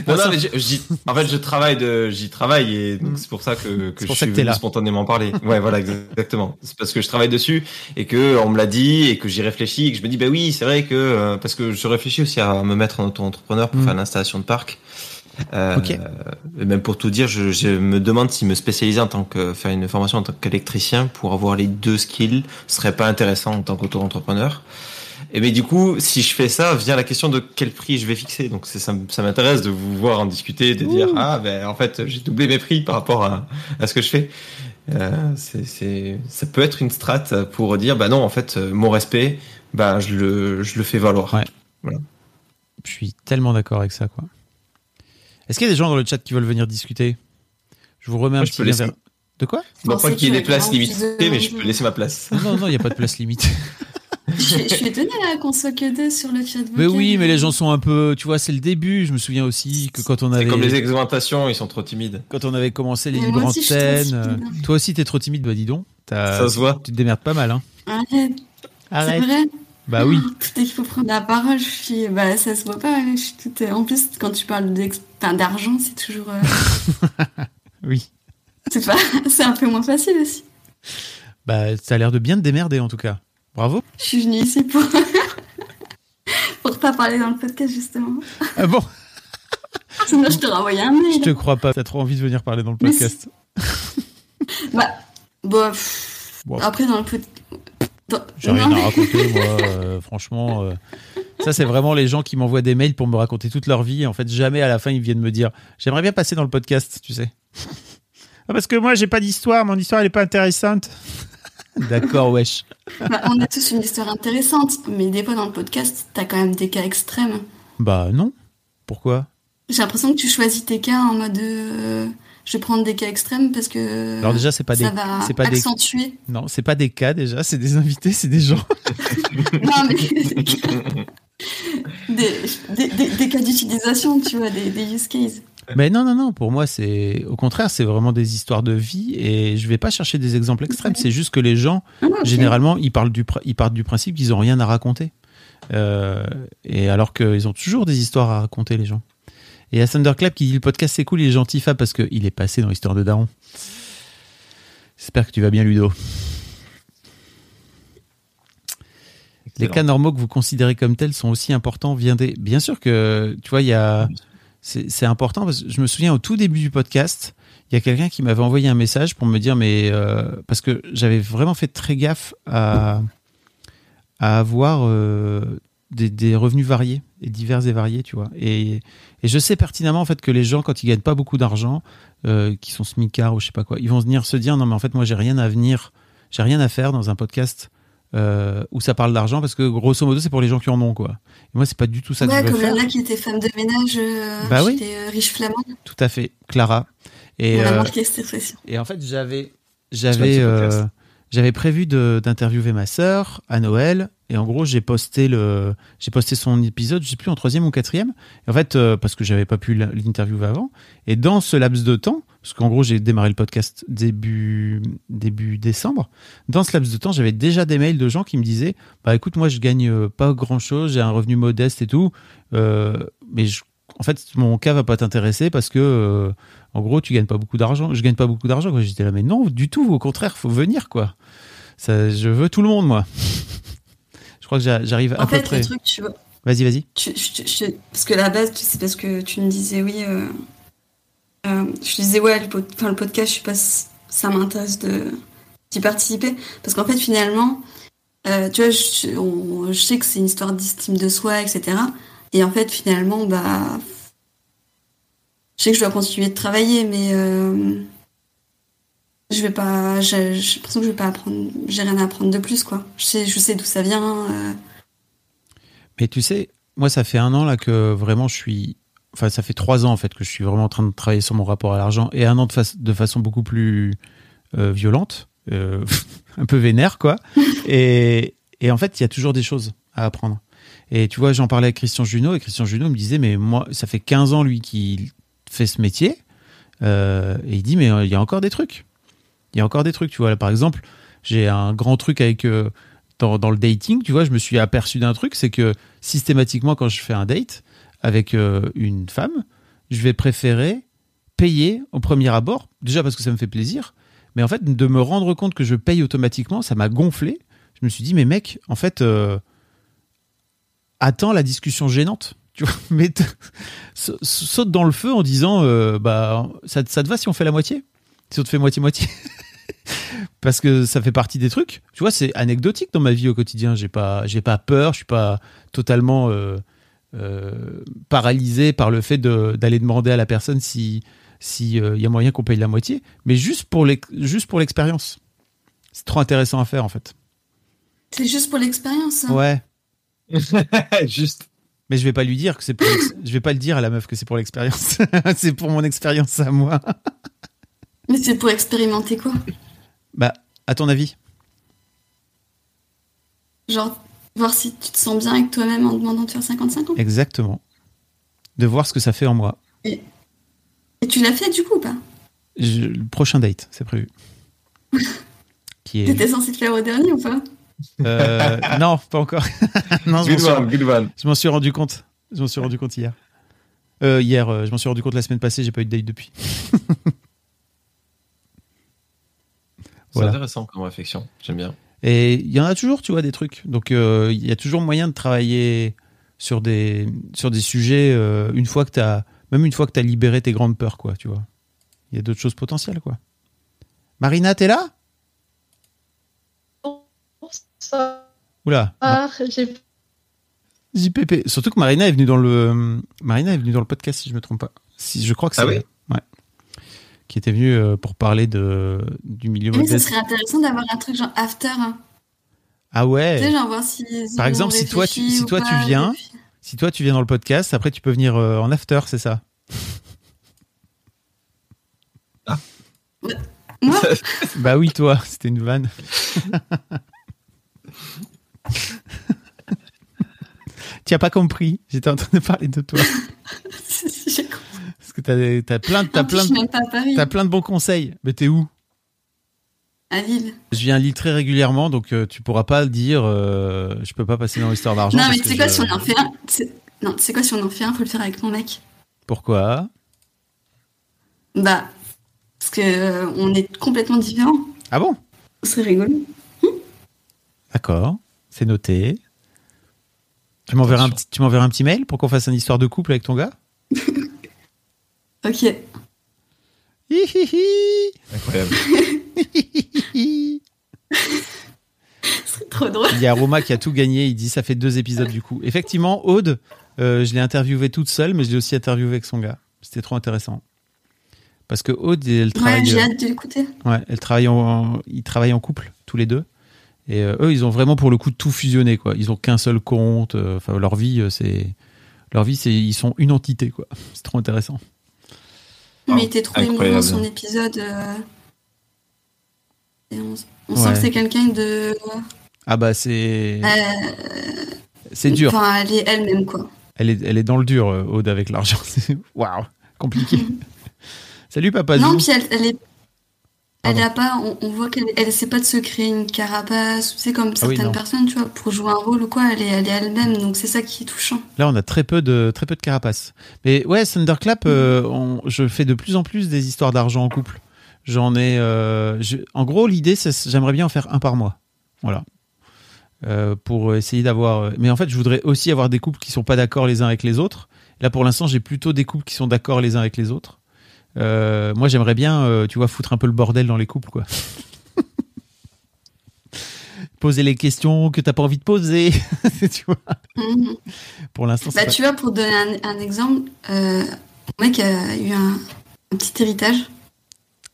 Non, non, mais j'y- en fait, je travaille de, j'y travaille et donc c'est pour ça que, que pour je ça suis que là. spontanément parler. Ouais, voilà, exactement. C'est parce que je travaille dessus et que on me l'a dit et que j'y réfléchis et que je me dis, bah oui, c'est vrai que euh, parce que je réfléchis aussi à me mettre en auto-entrepreneur pour Mm. faire l'installation de parc. Euh, Ok. et même pour tout dire, je, je me demande si me spécialiser en tant que faire une formation en tant qu'électricien pour avoir les deux skills serait pas intéressant en tant qu'auto-entrepreneur. Et mais du coup, si je fais ça, vient la question de quel prix je vais fixer. Donc ça, m'intéresse de vous voir en discuter, de dire ah ben en fait j'ai doublé mes prix par rapport à, à ce que je fais. Euh, c'est, ça peut être une strat pour dire bah non en fait euh, mon respect, bah je le, je le fais valoir. Ouais. Je suis tellement d'accord avec ça, quoi. Est-ce qu'il y a des gens dans le chat qui veulent venir discuter? Je vous remets un Moi, je petit laisser. De quoi? Bon, pensais pas qu'il y ait des places limitées, mais je peux laisser ma place. Non, non, il n'y a pas de place limite. Je, suis- je suis étonnée là qu'on soit que deux sur le chat. Mais oui, mais les gens sont un peu, tu vois, c'est le début. Je me souviens aussi que quand on C'est avait, comme les exhumentations, ils sont trop timides. quand on avait commencé les Mais libres aussi, je antennes, euh, toi aussi t'es trop timide, bah dis donc. Ça se voit. Tu te démerdes pas mal, hein. Arrête, c'est vrai. Bah oui. Dès qu'il faut prendre la parole, je suis, bah, ça se voit pas. Je suis toute... En plus, quand tu parles d'ex- enfin, d'argent, c'est toujours. euh, Oui. c'est pas... c'est un peu moins facile aussi. Bah, ça a l'air de bien te démerder en tout cas. Bravo. Je suis venue ici pour. pour pas parler dans le podcast, justement. Ah bon Sinon, je te renvoyais un Je mail. te crois pas. T'as trop envie de venir parler dans le podcast. Bah, Bon. après, dans le podcast. J'ai rien à raconter, moi. euh, franchement, euh, ça c'est vraiment les gens qui m'envoient des mails pour me raconter toute leur vie. Et en fait, jamais à la fin ils viennent me dire j'aimerais bien passer dans le podcast, tu sais. Ah, parce que moi j'ai pas d'histoire, mon histoire elle est pas intéressante. D'accord, wesh. Bah, on a tous une histoire intéressante, mais des fois dans le podcast, t'as quand même des cas extrêmes. Bah non. Pourquoi? J'ai l'impression que tu choisis tes cas en mode euh, je vais prendre des cas extrêmes parce que Alors déjà c'est pas ça des, va c'est pas des, accentuer. non c'est pas des cas déjà, c'est des invités, c'est des gens. non, mais des, des, des- des cas d'utilisation, tu vois, des, des use cases. Mais non, non, non, pour moi, c'est au contraire, c'est vraiment des histoires de vie et je vais pas chercher des exemples extrêmes. C'est juste que les gens, Ah, généralement, ils, parlent du, ils partent du principe qu'ils ont rien à raconter. Euh, et alors qu'ils ont toujours des histoires à raconter, les gens. Et il y a Thunderclap qui dit le podcast c'est cool, il est gentil, Fab, parce qu'il est passé dans l'histoire de Daron. J'espère que tu vas bien, Ludo. Les cas normaux que vous considérez comme tels sont aussi importants. Vient des... Bien sûr que, tu vois, il y a. C'est c'est important parce que je me souviens au tout début du podcast, il y a quelqu'un qui m'avait envoyé un message pour me dire, mais. euh, parce que j'avais vraiment fait très gaffe à, à avoir euh, des, des revenus variés et divers et variés, tu vois. Et, et je sais pertinemment, en fait, que les gens, quand ils gagnent pas beaucoup d'argent, euh, qui sont smicards ou je sais pas quoi, ils vont venir se dire, non, mais en fait, moi, j'ai rien à venir, j'ai rien à faire dans un podcast euh, où ça parle d'argent parce que grosso modo c'est pour les gens qui en ont quoi. Et moi c'est pas du tout ça que ouais, je veux comme faire. là qui était femme de ménage, euh, Bah oui. euh, riche flamand. Tout à fait, Clara. Et On a euh, marqué cette expression. et en fait j'avais j'avais euh. J'avais prévu d'interviewer ma sœur à Noël et en gros j'ai posté le j'ai posté son épisode je sais plus en troisième ou quatrième. En fait euh, parce que j'avais pas pu l'interviewer avant. Et dans ce laps de temps parce qu'en gros j'ai démarré le podcast début début décembre dans ce laps de temps j'avais déjà des mails de gens qui me disaient bah écoute moi je gagne euh, pas grand chose j'ai un revenu modeste et tout. Euh, mais en fait mon cas va pas t'intéresser parce que en gros tu gagnes pas beaucoup d'argent. Je gagne pas beaucoup d'argent j'étais là mais non du tout. Au contraire faut venir quoi. Ça, je veux tout le monde moi. Je crois que j'a- j'arrive à peu fait, près. le truc, tu vois, vas-y vas-y. Parce que la base, c'est parce que tu me disais oui. euh, euh, je disais ouais, le, pod- le podcast, je sais pas si ça m'intéresse de d'y participer, parce qu'en fait finalement, euh, tu vois, je, on- je sais que c'est une histoire d'estime de soi, etc. Et en fait finalement, bah, je sais que je dois continuer de travailler, mais euh, je vais pas, j'ai l'impression que je vais pas apprendre, j'ai rien à apprendre de plus, quoi. Je sais, je sais d'où ça vient. euh, Mais tu sais, moi, ça fait un an là que vraiment je suis. Enfin, ça fait trois ans en fait que je suis vraiment en train de travailler sur mon rapport à l'argent et un an de, fa- de façon beaucoup plus euh, violente, un peu vénère quoi. Et, et en fait, il y a toujours des choses à apprendre. Et tu vois, j'en parlais avec Christian Junot et Christian Junot me disait, mais moi, ça fait 15 ans lui qu'il fait ce métier. Euh, et il dit, mais euh, il y a encore des trucs. Il y a encore des trucs, tu vois. Là, par exemple, j'ai un grand truc avec euh, dans, le dating, tu vois, je me suis aperçu d'un truc, c'est que systématiquement, quand je fais un date avec euh, une femme, je vais préférer payer au premier abord, déjà parce que ça me fait plaisir, mais en fait, de me rendre compte que je paye automatiquement, ça m'a gonflé. Je me suis dit, mais mec, en fait, attends la discussion gênante. Tu vois, mais saute dans le feu en disant, euh, bah, ça, ça te va si on fait la moitié? Si on te fait moitié-moitié parce que ça fait partie des trucs. Tu vois, c'est anecdotique dans ma vie au quotidien. J'ai pas, j'ai pas peur. Je suis pas totalement euh, euh, paralysé par le fait de- d'aller demander à la personne si si euh, y a moyen qu'on paye la moitié, mais juste pour l'ex- juste pour l'expérience. C'est trop intéressant à faire en fait. C'est juste pour l'expérience. hein. Ouais. Juste. Mais je vais pas lui dire que c'est pour. je vais pas le dire à la meuf que c'est pour l'expérience. c'est pour mon expérience à moi. Mais c'est pour expérimenter quoi? Bah, à ton avis? Genre, voir si tu te sens bien avec toi-même en demandant de faire 50-50. Exactement. De voir ce que ça fait en moi. Et tu l'as fait du coup ou pas? Je- le prochain date, c'est prévu. Qui est. T'étais censé te faire au dernier ou pas? Euh, non, pas encore. non, je m'en Good suis, one, good one. je m'en suis rendu compte. Je m'en suis rendu compte hier. Euh, hier, euh, je m'en suis rendu compte la semaine passée. J'ai pas eu de date depuis. C'est intéressant comme réflexion. J'aime bien. Et il y en a toujours, tu vois, des trucs. Donc, euh, il y a toujours moyen de travailler sur des, sur des sujets euh, une fois que t'as, même une fois que t'as libéré tes grandes peurs, quoi, tu vois. Il y a d'autres choses potentielles, quoi. Marina, t'es là? Oula. j'ai JPP. Surtout que Marina est venue dans le, Marina est venue dans le podcast, si je me trompe pas. Si, je crois que c'est Ah oui. Ouais. Qui était venue euh, pour parler de, du milieu Mais ça modeste. serait intéressant d'avoir un truc genre after. hein. Ah ouais. Tu sais, genre voir si. Par exemple, si toi, tu- si toi, tu viens, Si toi tu viens dans le podcast, après tu peux venir euh, en after, c'est ça? Moi? Bah oui, toi, c'était une vanne. tu as pas compris, j'étais en train de parler de toi. J'ai compris. Parce que t'as as plein, suis de- plein de bons conseils. Mais t'es où? À Lille. Je viens à Lille très régulièrement, donc euh, tu pourras pas dire. euh, je peux pas passer dans l'histoire d'argent. Non, mais tu sais quoi, je- si on en fait un. Non, tu sais quoi, si on en fait un, faut le faire avec mon mec. Pourquoi? Bah. Parce que euh, on est complètement différents. Ah bon? Ce serait rigolo. D'accord, c'est noté. Tu m'enverras un, petit- tu un petit mail pour qu'on fasse une histoire de couple avec ton gars? Ok. Incroyable. C'est trop drôle. Il y a Roma qui a tout gagné. Il dit ça fait deux épisodes du coup. Effectivement, Aude, euh, je l'ai interviewée toute seule, mais je l'ai aussi interviewée avec son gars. C'était trop intéressant. Parce que Aude, elle Ouais, travaille, j'ai euh, hâte de l'écouter. ouais, elle travaille en, ils travaillent en couple tous les deux. Et euh, eux, ils ont vraiment pour le coup tout fusionné quoi. Ils ont qu'un seul compte. euh, Enfin, leur vie, euh, c'est leur vie, c'est ils sont une entité quoi. C'est trop intéressant. Mais il était trop émouvant incroyable. son épisode. euh, Et on, on Ouais. sent que c'est quelqu'un de. Ah bah c'est euh, c'est dur. Enfin, elle est elle-même, quoi. Elle est elle est dans le dur Aude avec l'argent. Waouh, compliqué. Salut papa. non, puis elle, elle est. Elle Pardon. a pas, on, on voit qu'elle elle essaie pas de se créer une carapace, sais, comme Ah oui, certaines personnes, tu vois, pour jouer un rôle ou quoi, elle est elle est elle-même, donc c'est ça qui est touchant. Là, on a très peu de très peu de carapace. Mais ouais, Thunderclap, euh, on- je fais de plus en plus des histoires d'argent en couple. J'en ai. euh, je- en gros, l'idée, c'est j'aimerais bien en faire un par mois. Voilà. Euh, pour essayer d'avoir. Mais en fait, je voudrais aussi avoir des couples qui sont pas d'accord les uns avec les autres. Là, pour l'instant, j'ai plutôt des couples qui sont d'accord les uns avec les autres. Euh, moi, j'aimerais bien, euh, tu vois, foutre un peu le bordel dans les couples, quoi. Poser les questions que t'as pas envie de poser, tu vois. Mhm. Pour l'instant, c'est Bah, pas- tu vois, pour donner un, un exemple, euh, mon mec a eu un, un petit héritage.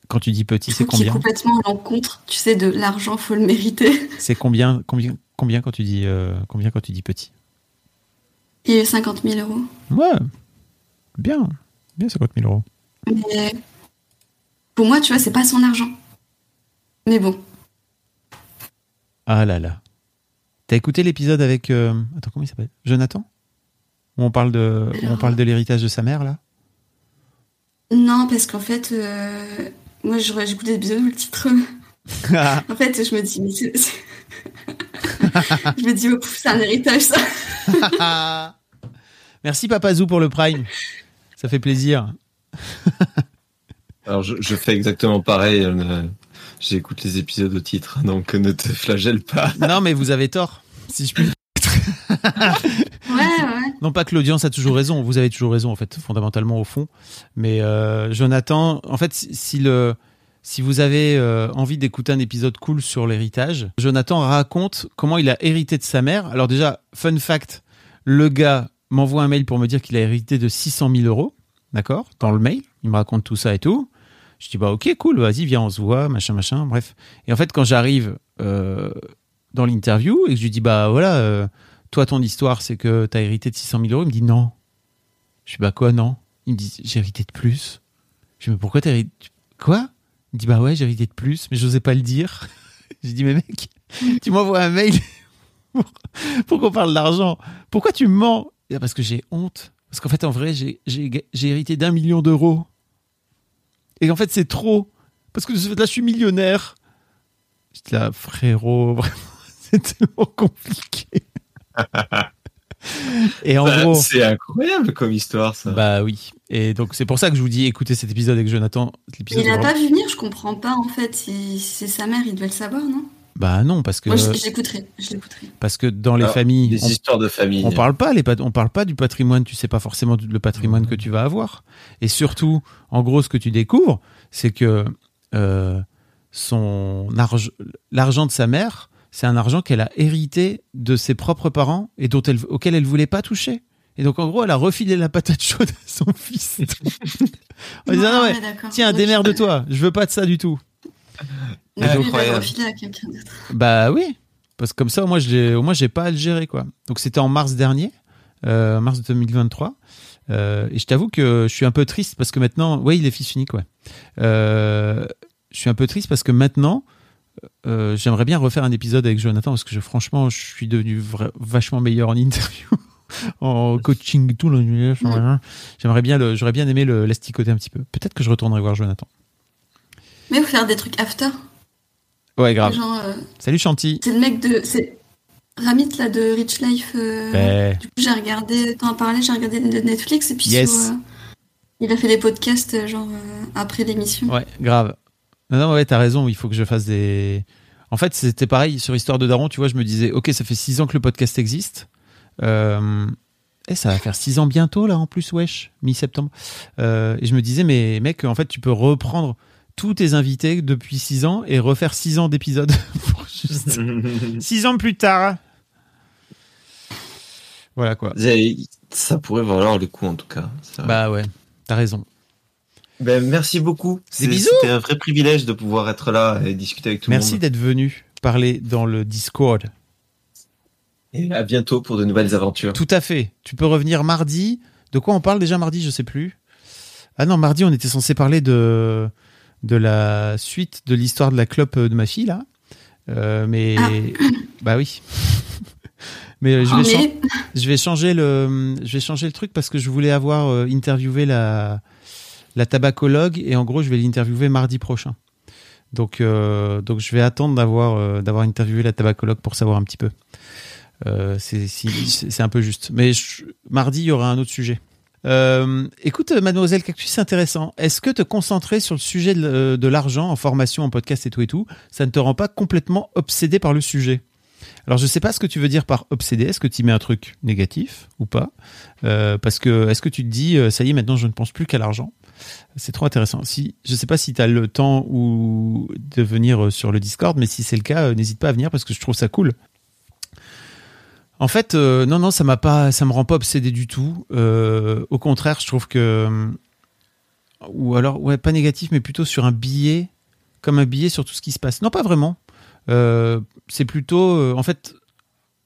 Quand tu dis petit, c'est combien complètement à l'encontre, tu sais, de l'argent, faut le mériter. C'est combien, combien, combien quand tu dis, euh, combien quand tu dis petit Et 50 000 euros. Ouais, bien, bien 50 000 euros. Mais pour moi, tu vois, c'est pas son argent. Mais bon, Ah là là. T'as écouté l'épisode avec, euh, attends, comment il s'appelle? Jonathan? Où on parle de, on parle de l'héritage de sa mère là? Non, parce qu'en fait, euh, moi, je- j'écoute des épisodes où le titre. En fait, je me dis, je me dis, oh, c'est un héritage, ça. Merci Papazou pour le Prime. Ça fait plaisir. Alors, je, je fais exactement pareil. euh, J'écoute les épisodes au titre, donc ne te flagelle pas. Non, mais vous avez tort. Si je puis. Ouais, ouais. Non pas que l'audience a toujours raison, vous avez toujours raison en fait, fondamentalement au fond. Mais euh, Jonathan, en fait, si, si le, si vous avez euh, envie d'écouter un épisode cool sur l'héritage, Jonathan raconte comment il a hérité de sa mère. Alors déjà, fun fact, le gars m'envoie un mail pour me dire qu'il a hérité de 600 000 euros, d'accord, dans le mail. Il me raconte tout ça et tout. Je dis bah ok cool, vas-y viens on se voit, machin machin, bref. Et en fait quand j'arrive euh, dans l'interview et que je lui dis bah voilà. euh, toi, ton histoire, c'est que tu as hérité de 600 000 euros. Il me dit non. Je dis bah quoi, non? Il me dit j'ai hérité de plus. Je dis mais pourquoi t'as hérité Quoi? Il me dit bah ouais, j'ai hérité de plus, mais j'osais pas le dire. J'ai dit mais mec, tu m'envoies un mail pour, pour qu'on parle d'argent. Pourquoi tu me mens Ah, Parce que j'ai honte. Parce qu'en fait, en vrai, j'ai- hérité d'un million d'euros. Et en fait, c'est trop. Parce que là, je suis millionnaire. J'étais là, frérot, vraiment, c'est tellement compliqué. Et en Ça, gros, C'est incroyable comme histoire, ça. bah oui. Et donc c'est pour ça que je vous dis écoutez cet épisode avec Jonathan. L'épisode Il est a vraiment- pas vu venir, je comprends pas, en fait. Si c'est sa mère, il devait le savoir, non? Bah non parce que Moi, je, je l'écouterai. Parce que dans les Alors, familles Des on, histoires de famille. on parle pas les on parle pas du patrimoine. Tu sais pas forcément du- le patrimoine Mmh. que tu vas avoir. Et surtout, en gros, ce que tu découvres, c'est que euh, son argent, l'argent de sa mère, c'est un argent qu'elle a hérité de ses propres parents et dont elle, auquel elle voulait pas toucher. Et donc en gros, elle a refilé la patate chaude à son fils. en disant non Ah, ouais, tiens, démerde-toi, je veux pas de ça du tout. À quelqu'un d'autre. Bah oui, parce que comme ça, au moins, je l'ai- au moins, j'ai pas à le gérer, quoi. Donc, c'était en mars dernier, euh, mars 2023. Euh, et je t'avoue que je suis un peu triste parce que maintenant, oui, il est fils unique, ouais. Euh, je suis un peu triste parce que maintenant, euh, j'aimerais bien refaire un épisode avec Jonathan parce que je, franchement, je suis devenu vachement meilleur en interview, en coaching, tout. le- J'aimerais bien, le- j'aurais bien aimé le l'asticoter un petit peu. Peut-être que je retournerai voir Jonathan. Mais faut faire des trucs after. Ouais, grave. Genre, euh, Salut Chanty. c'est le mec de. C'est Ramit, là, de Rich Life. euh, Ouais. Du coup, j'ai regardé. T'en as parlé, j'ai regardé de Netflix. Et puis, Yes. sur, euh, il a fait des podcasts, genre, après l'émission. Ouais, grave. Non, non, ouais, t'as raison, il faut que je fasse des. En fait, c'était pareil sur Histoire de Daron, tu vois, je me disais, ok, ça fait six ans que le podcast existe. Euh... Et ça va faire six ans bientôt, là, en plus, wesh, mi-septembre. Euh, et je me disais, mais mec, en fait, tu peux reprendre tous tes invités depuis six ans et refaire six ans d'épisodes. pour juste- Six ans plus tard. Voilà, quoi. Ça pourrait valoir le coup, en tout cas. Bah ouais, t'as raison. Ben, merci beaucoup. C'était un vrai privilège de pouvoir être là et discuter avec tout le Merci monde. d'être venu parler dans le Discord. Et à bientôt pour de nouvelles aventures. Tout à fait. Tu peux revenir mardi. De quoi on parle déjà mardi? Je sais plus. Ah non, mardi, on était censé parler de, de la suite de l'histoire de la clope de ma fille, là. Euh, mais. Ah. Bah oui. mais euh, je vais, chan- mais je, vais changer le, je vais changer le truc parce que je voulais avoir euh, interviewé la, la tabacologue et en gros, je vais l'interviewer mardi prochain. Donc, euh, donc je vais attendre d'avoir euh, d'avoir interviewé la tabacologue pour savoir un petit peu. Euh, c'est un peu juste. Mais je- mardi, il y aura un autre sujet. Euh, écoute, mademoiselle Cactus, c'est intéressant. Est-ce que te concentrer sur le sujet de, de l'argent en formation, en podcast et tout et tout, ça ne te rend pas complètement obsédé par le sujet? Alors, je sais pas ce que tu veux dire par obsédé. Est-ce que tu mets un truc négatif ou pas? Euh, Parce que est-ce que tu te dis, euh, ça y est, maintenant, je ne pense plus qu'à l'argent? C'est trop intéressant. Si, je sais pas si tu as le temps ou de venir euh, sur le Discord, mais si c'est le cas, euh, n'hésite pas à venir parce que je trouve ça cool. En fait, euh, non, non, ça m'a pas, ça me rend pas obsédé du tout. Euh, au contraire, je trouve que, ou alors ouais pas négatif, mais plutôt sur un billet, comme un billet sur tout ce qui se passe. Non, pas vraiment. Euh, c'est plutôt, en fait,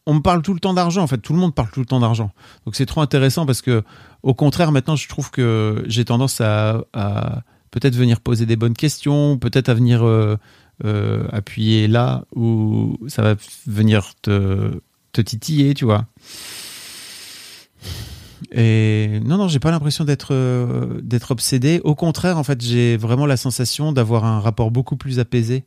on me parle tout le temps d'argent. En fait, tout le monde parle tout le temps d'argent. Donc c'est trop intéressant parce que, au contraire, maintenant, je trouve que j'ai tendance à, à peut-être venir poser des bonnes questions, peut-être à venir appuyer là où ça va venir te, te titiller, tu vois. Et non, non, j'ai pas l'impression d'être euh, d'être obsédé. Au contraire, en fait, j'ai vraiment la sensation d'avoir un rapport beaucoup plus apaisé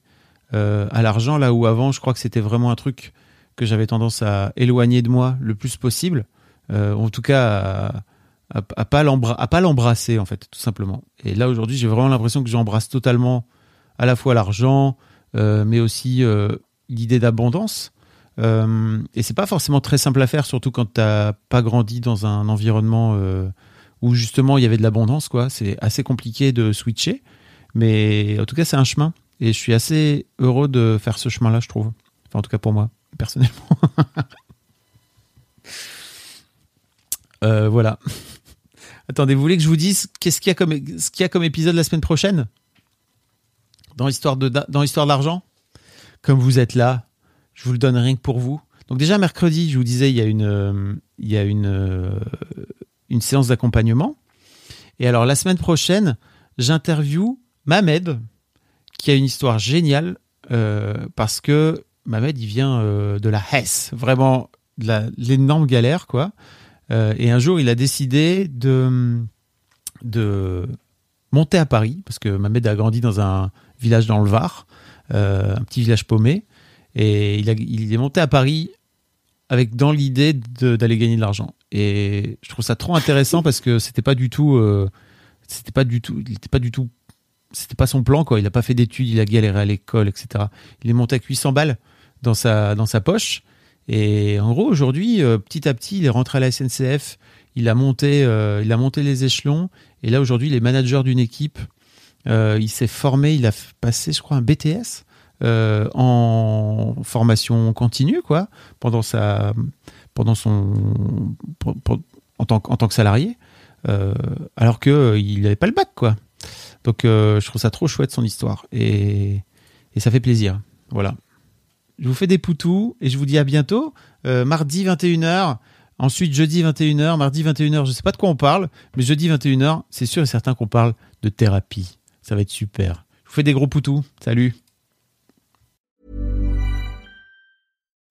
euh, à l'argent, là où avant, je crois que c'était vraiment un truc que j'avais tendance à éloigner de moi le plus possible. Euh, en tout cas, à, à, pas l'embrasser, en fait, tout simplement. Et là, aujourd'hui, j'ai vraiment l'impression que j'embrasse totalement à la fois l'argent, mais aussi l'idée d'abondance. Euh, et c'est pas forcément très simple à faire, surtout quand t'as pas grandi dans un environnement euh, où justement il y avait de l'abondance, quoi. C'est assez compliqué de switcher, mais en tout cas c'est un chemin. Et je suis assez heureux de faire ce chemin-là, je trouve. Enfin, en tout cas pour moi, personnellement. Euh, voilà. Attendez, vous voulez que je vous dise qu'est-ce qu'il y a comme ce qu'il y a comme épisode la semaine prochaine? Dans l'histoire de dans l'histoire de l'argent? Comme vous êtes là, je vous le donne rien que pour vous. Donc déjà mercredi, je vous disais, il y a une, euh, euh, séance d'accompagnement. Et alors la semaine prochaine, j'interview Mamed, qui a une histoire géniale euh, parce que Mamed, il vient de la Hesse, vraiment de l'énorme galère, quoi. Et un jour, il a décidé de, de monter à Paris, parce que Mamed a grandi dans un village dans le Var, un petit village paumé. Et il, est monté à Paris avec dans l'idée d'aller gagner de l'argent. Et je trouve ça trop intéressant parce que c'était pas du tout, euh, c'était pas du tout, il était pas du tout, c'était pas son plan quoi. Il a pas fait d'études, il a galéré à l'école, etc. Il est monté avec 800 balles dans sa dans sa poche. Et en gros aujourd'hui, euh, petit à petit, il est rentré à la SNCF. Il a monté, euh, il a monté les échelons. Et là aujourd'hui, il est manager d'une équipe. Il s'est formé, il a passé, je crois, un BTS euh, en formation continue, quoi, pendant sa, pendant son, en tant, en tant que salarié, euh, alors que euh, il n'avait pas le bac, quoi. Donc, je trouve ça trop chouette son histoire et, et ça fait plaisir. Voilà. Je vous fais des poutous et je vous dis à bientôt. Mardi 21h. Ensuite, jeudi 21h, mardi 21h, je sais pas de quoi on parle, mais jeudi 21h, c'est sûr et certain qu'on parle de thérapie. Ça va être super. Je vous fais des gros poutous. Salut.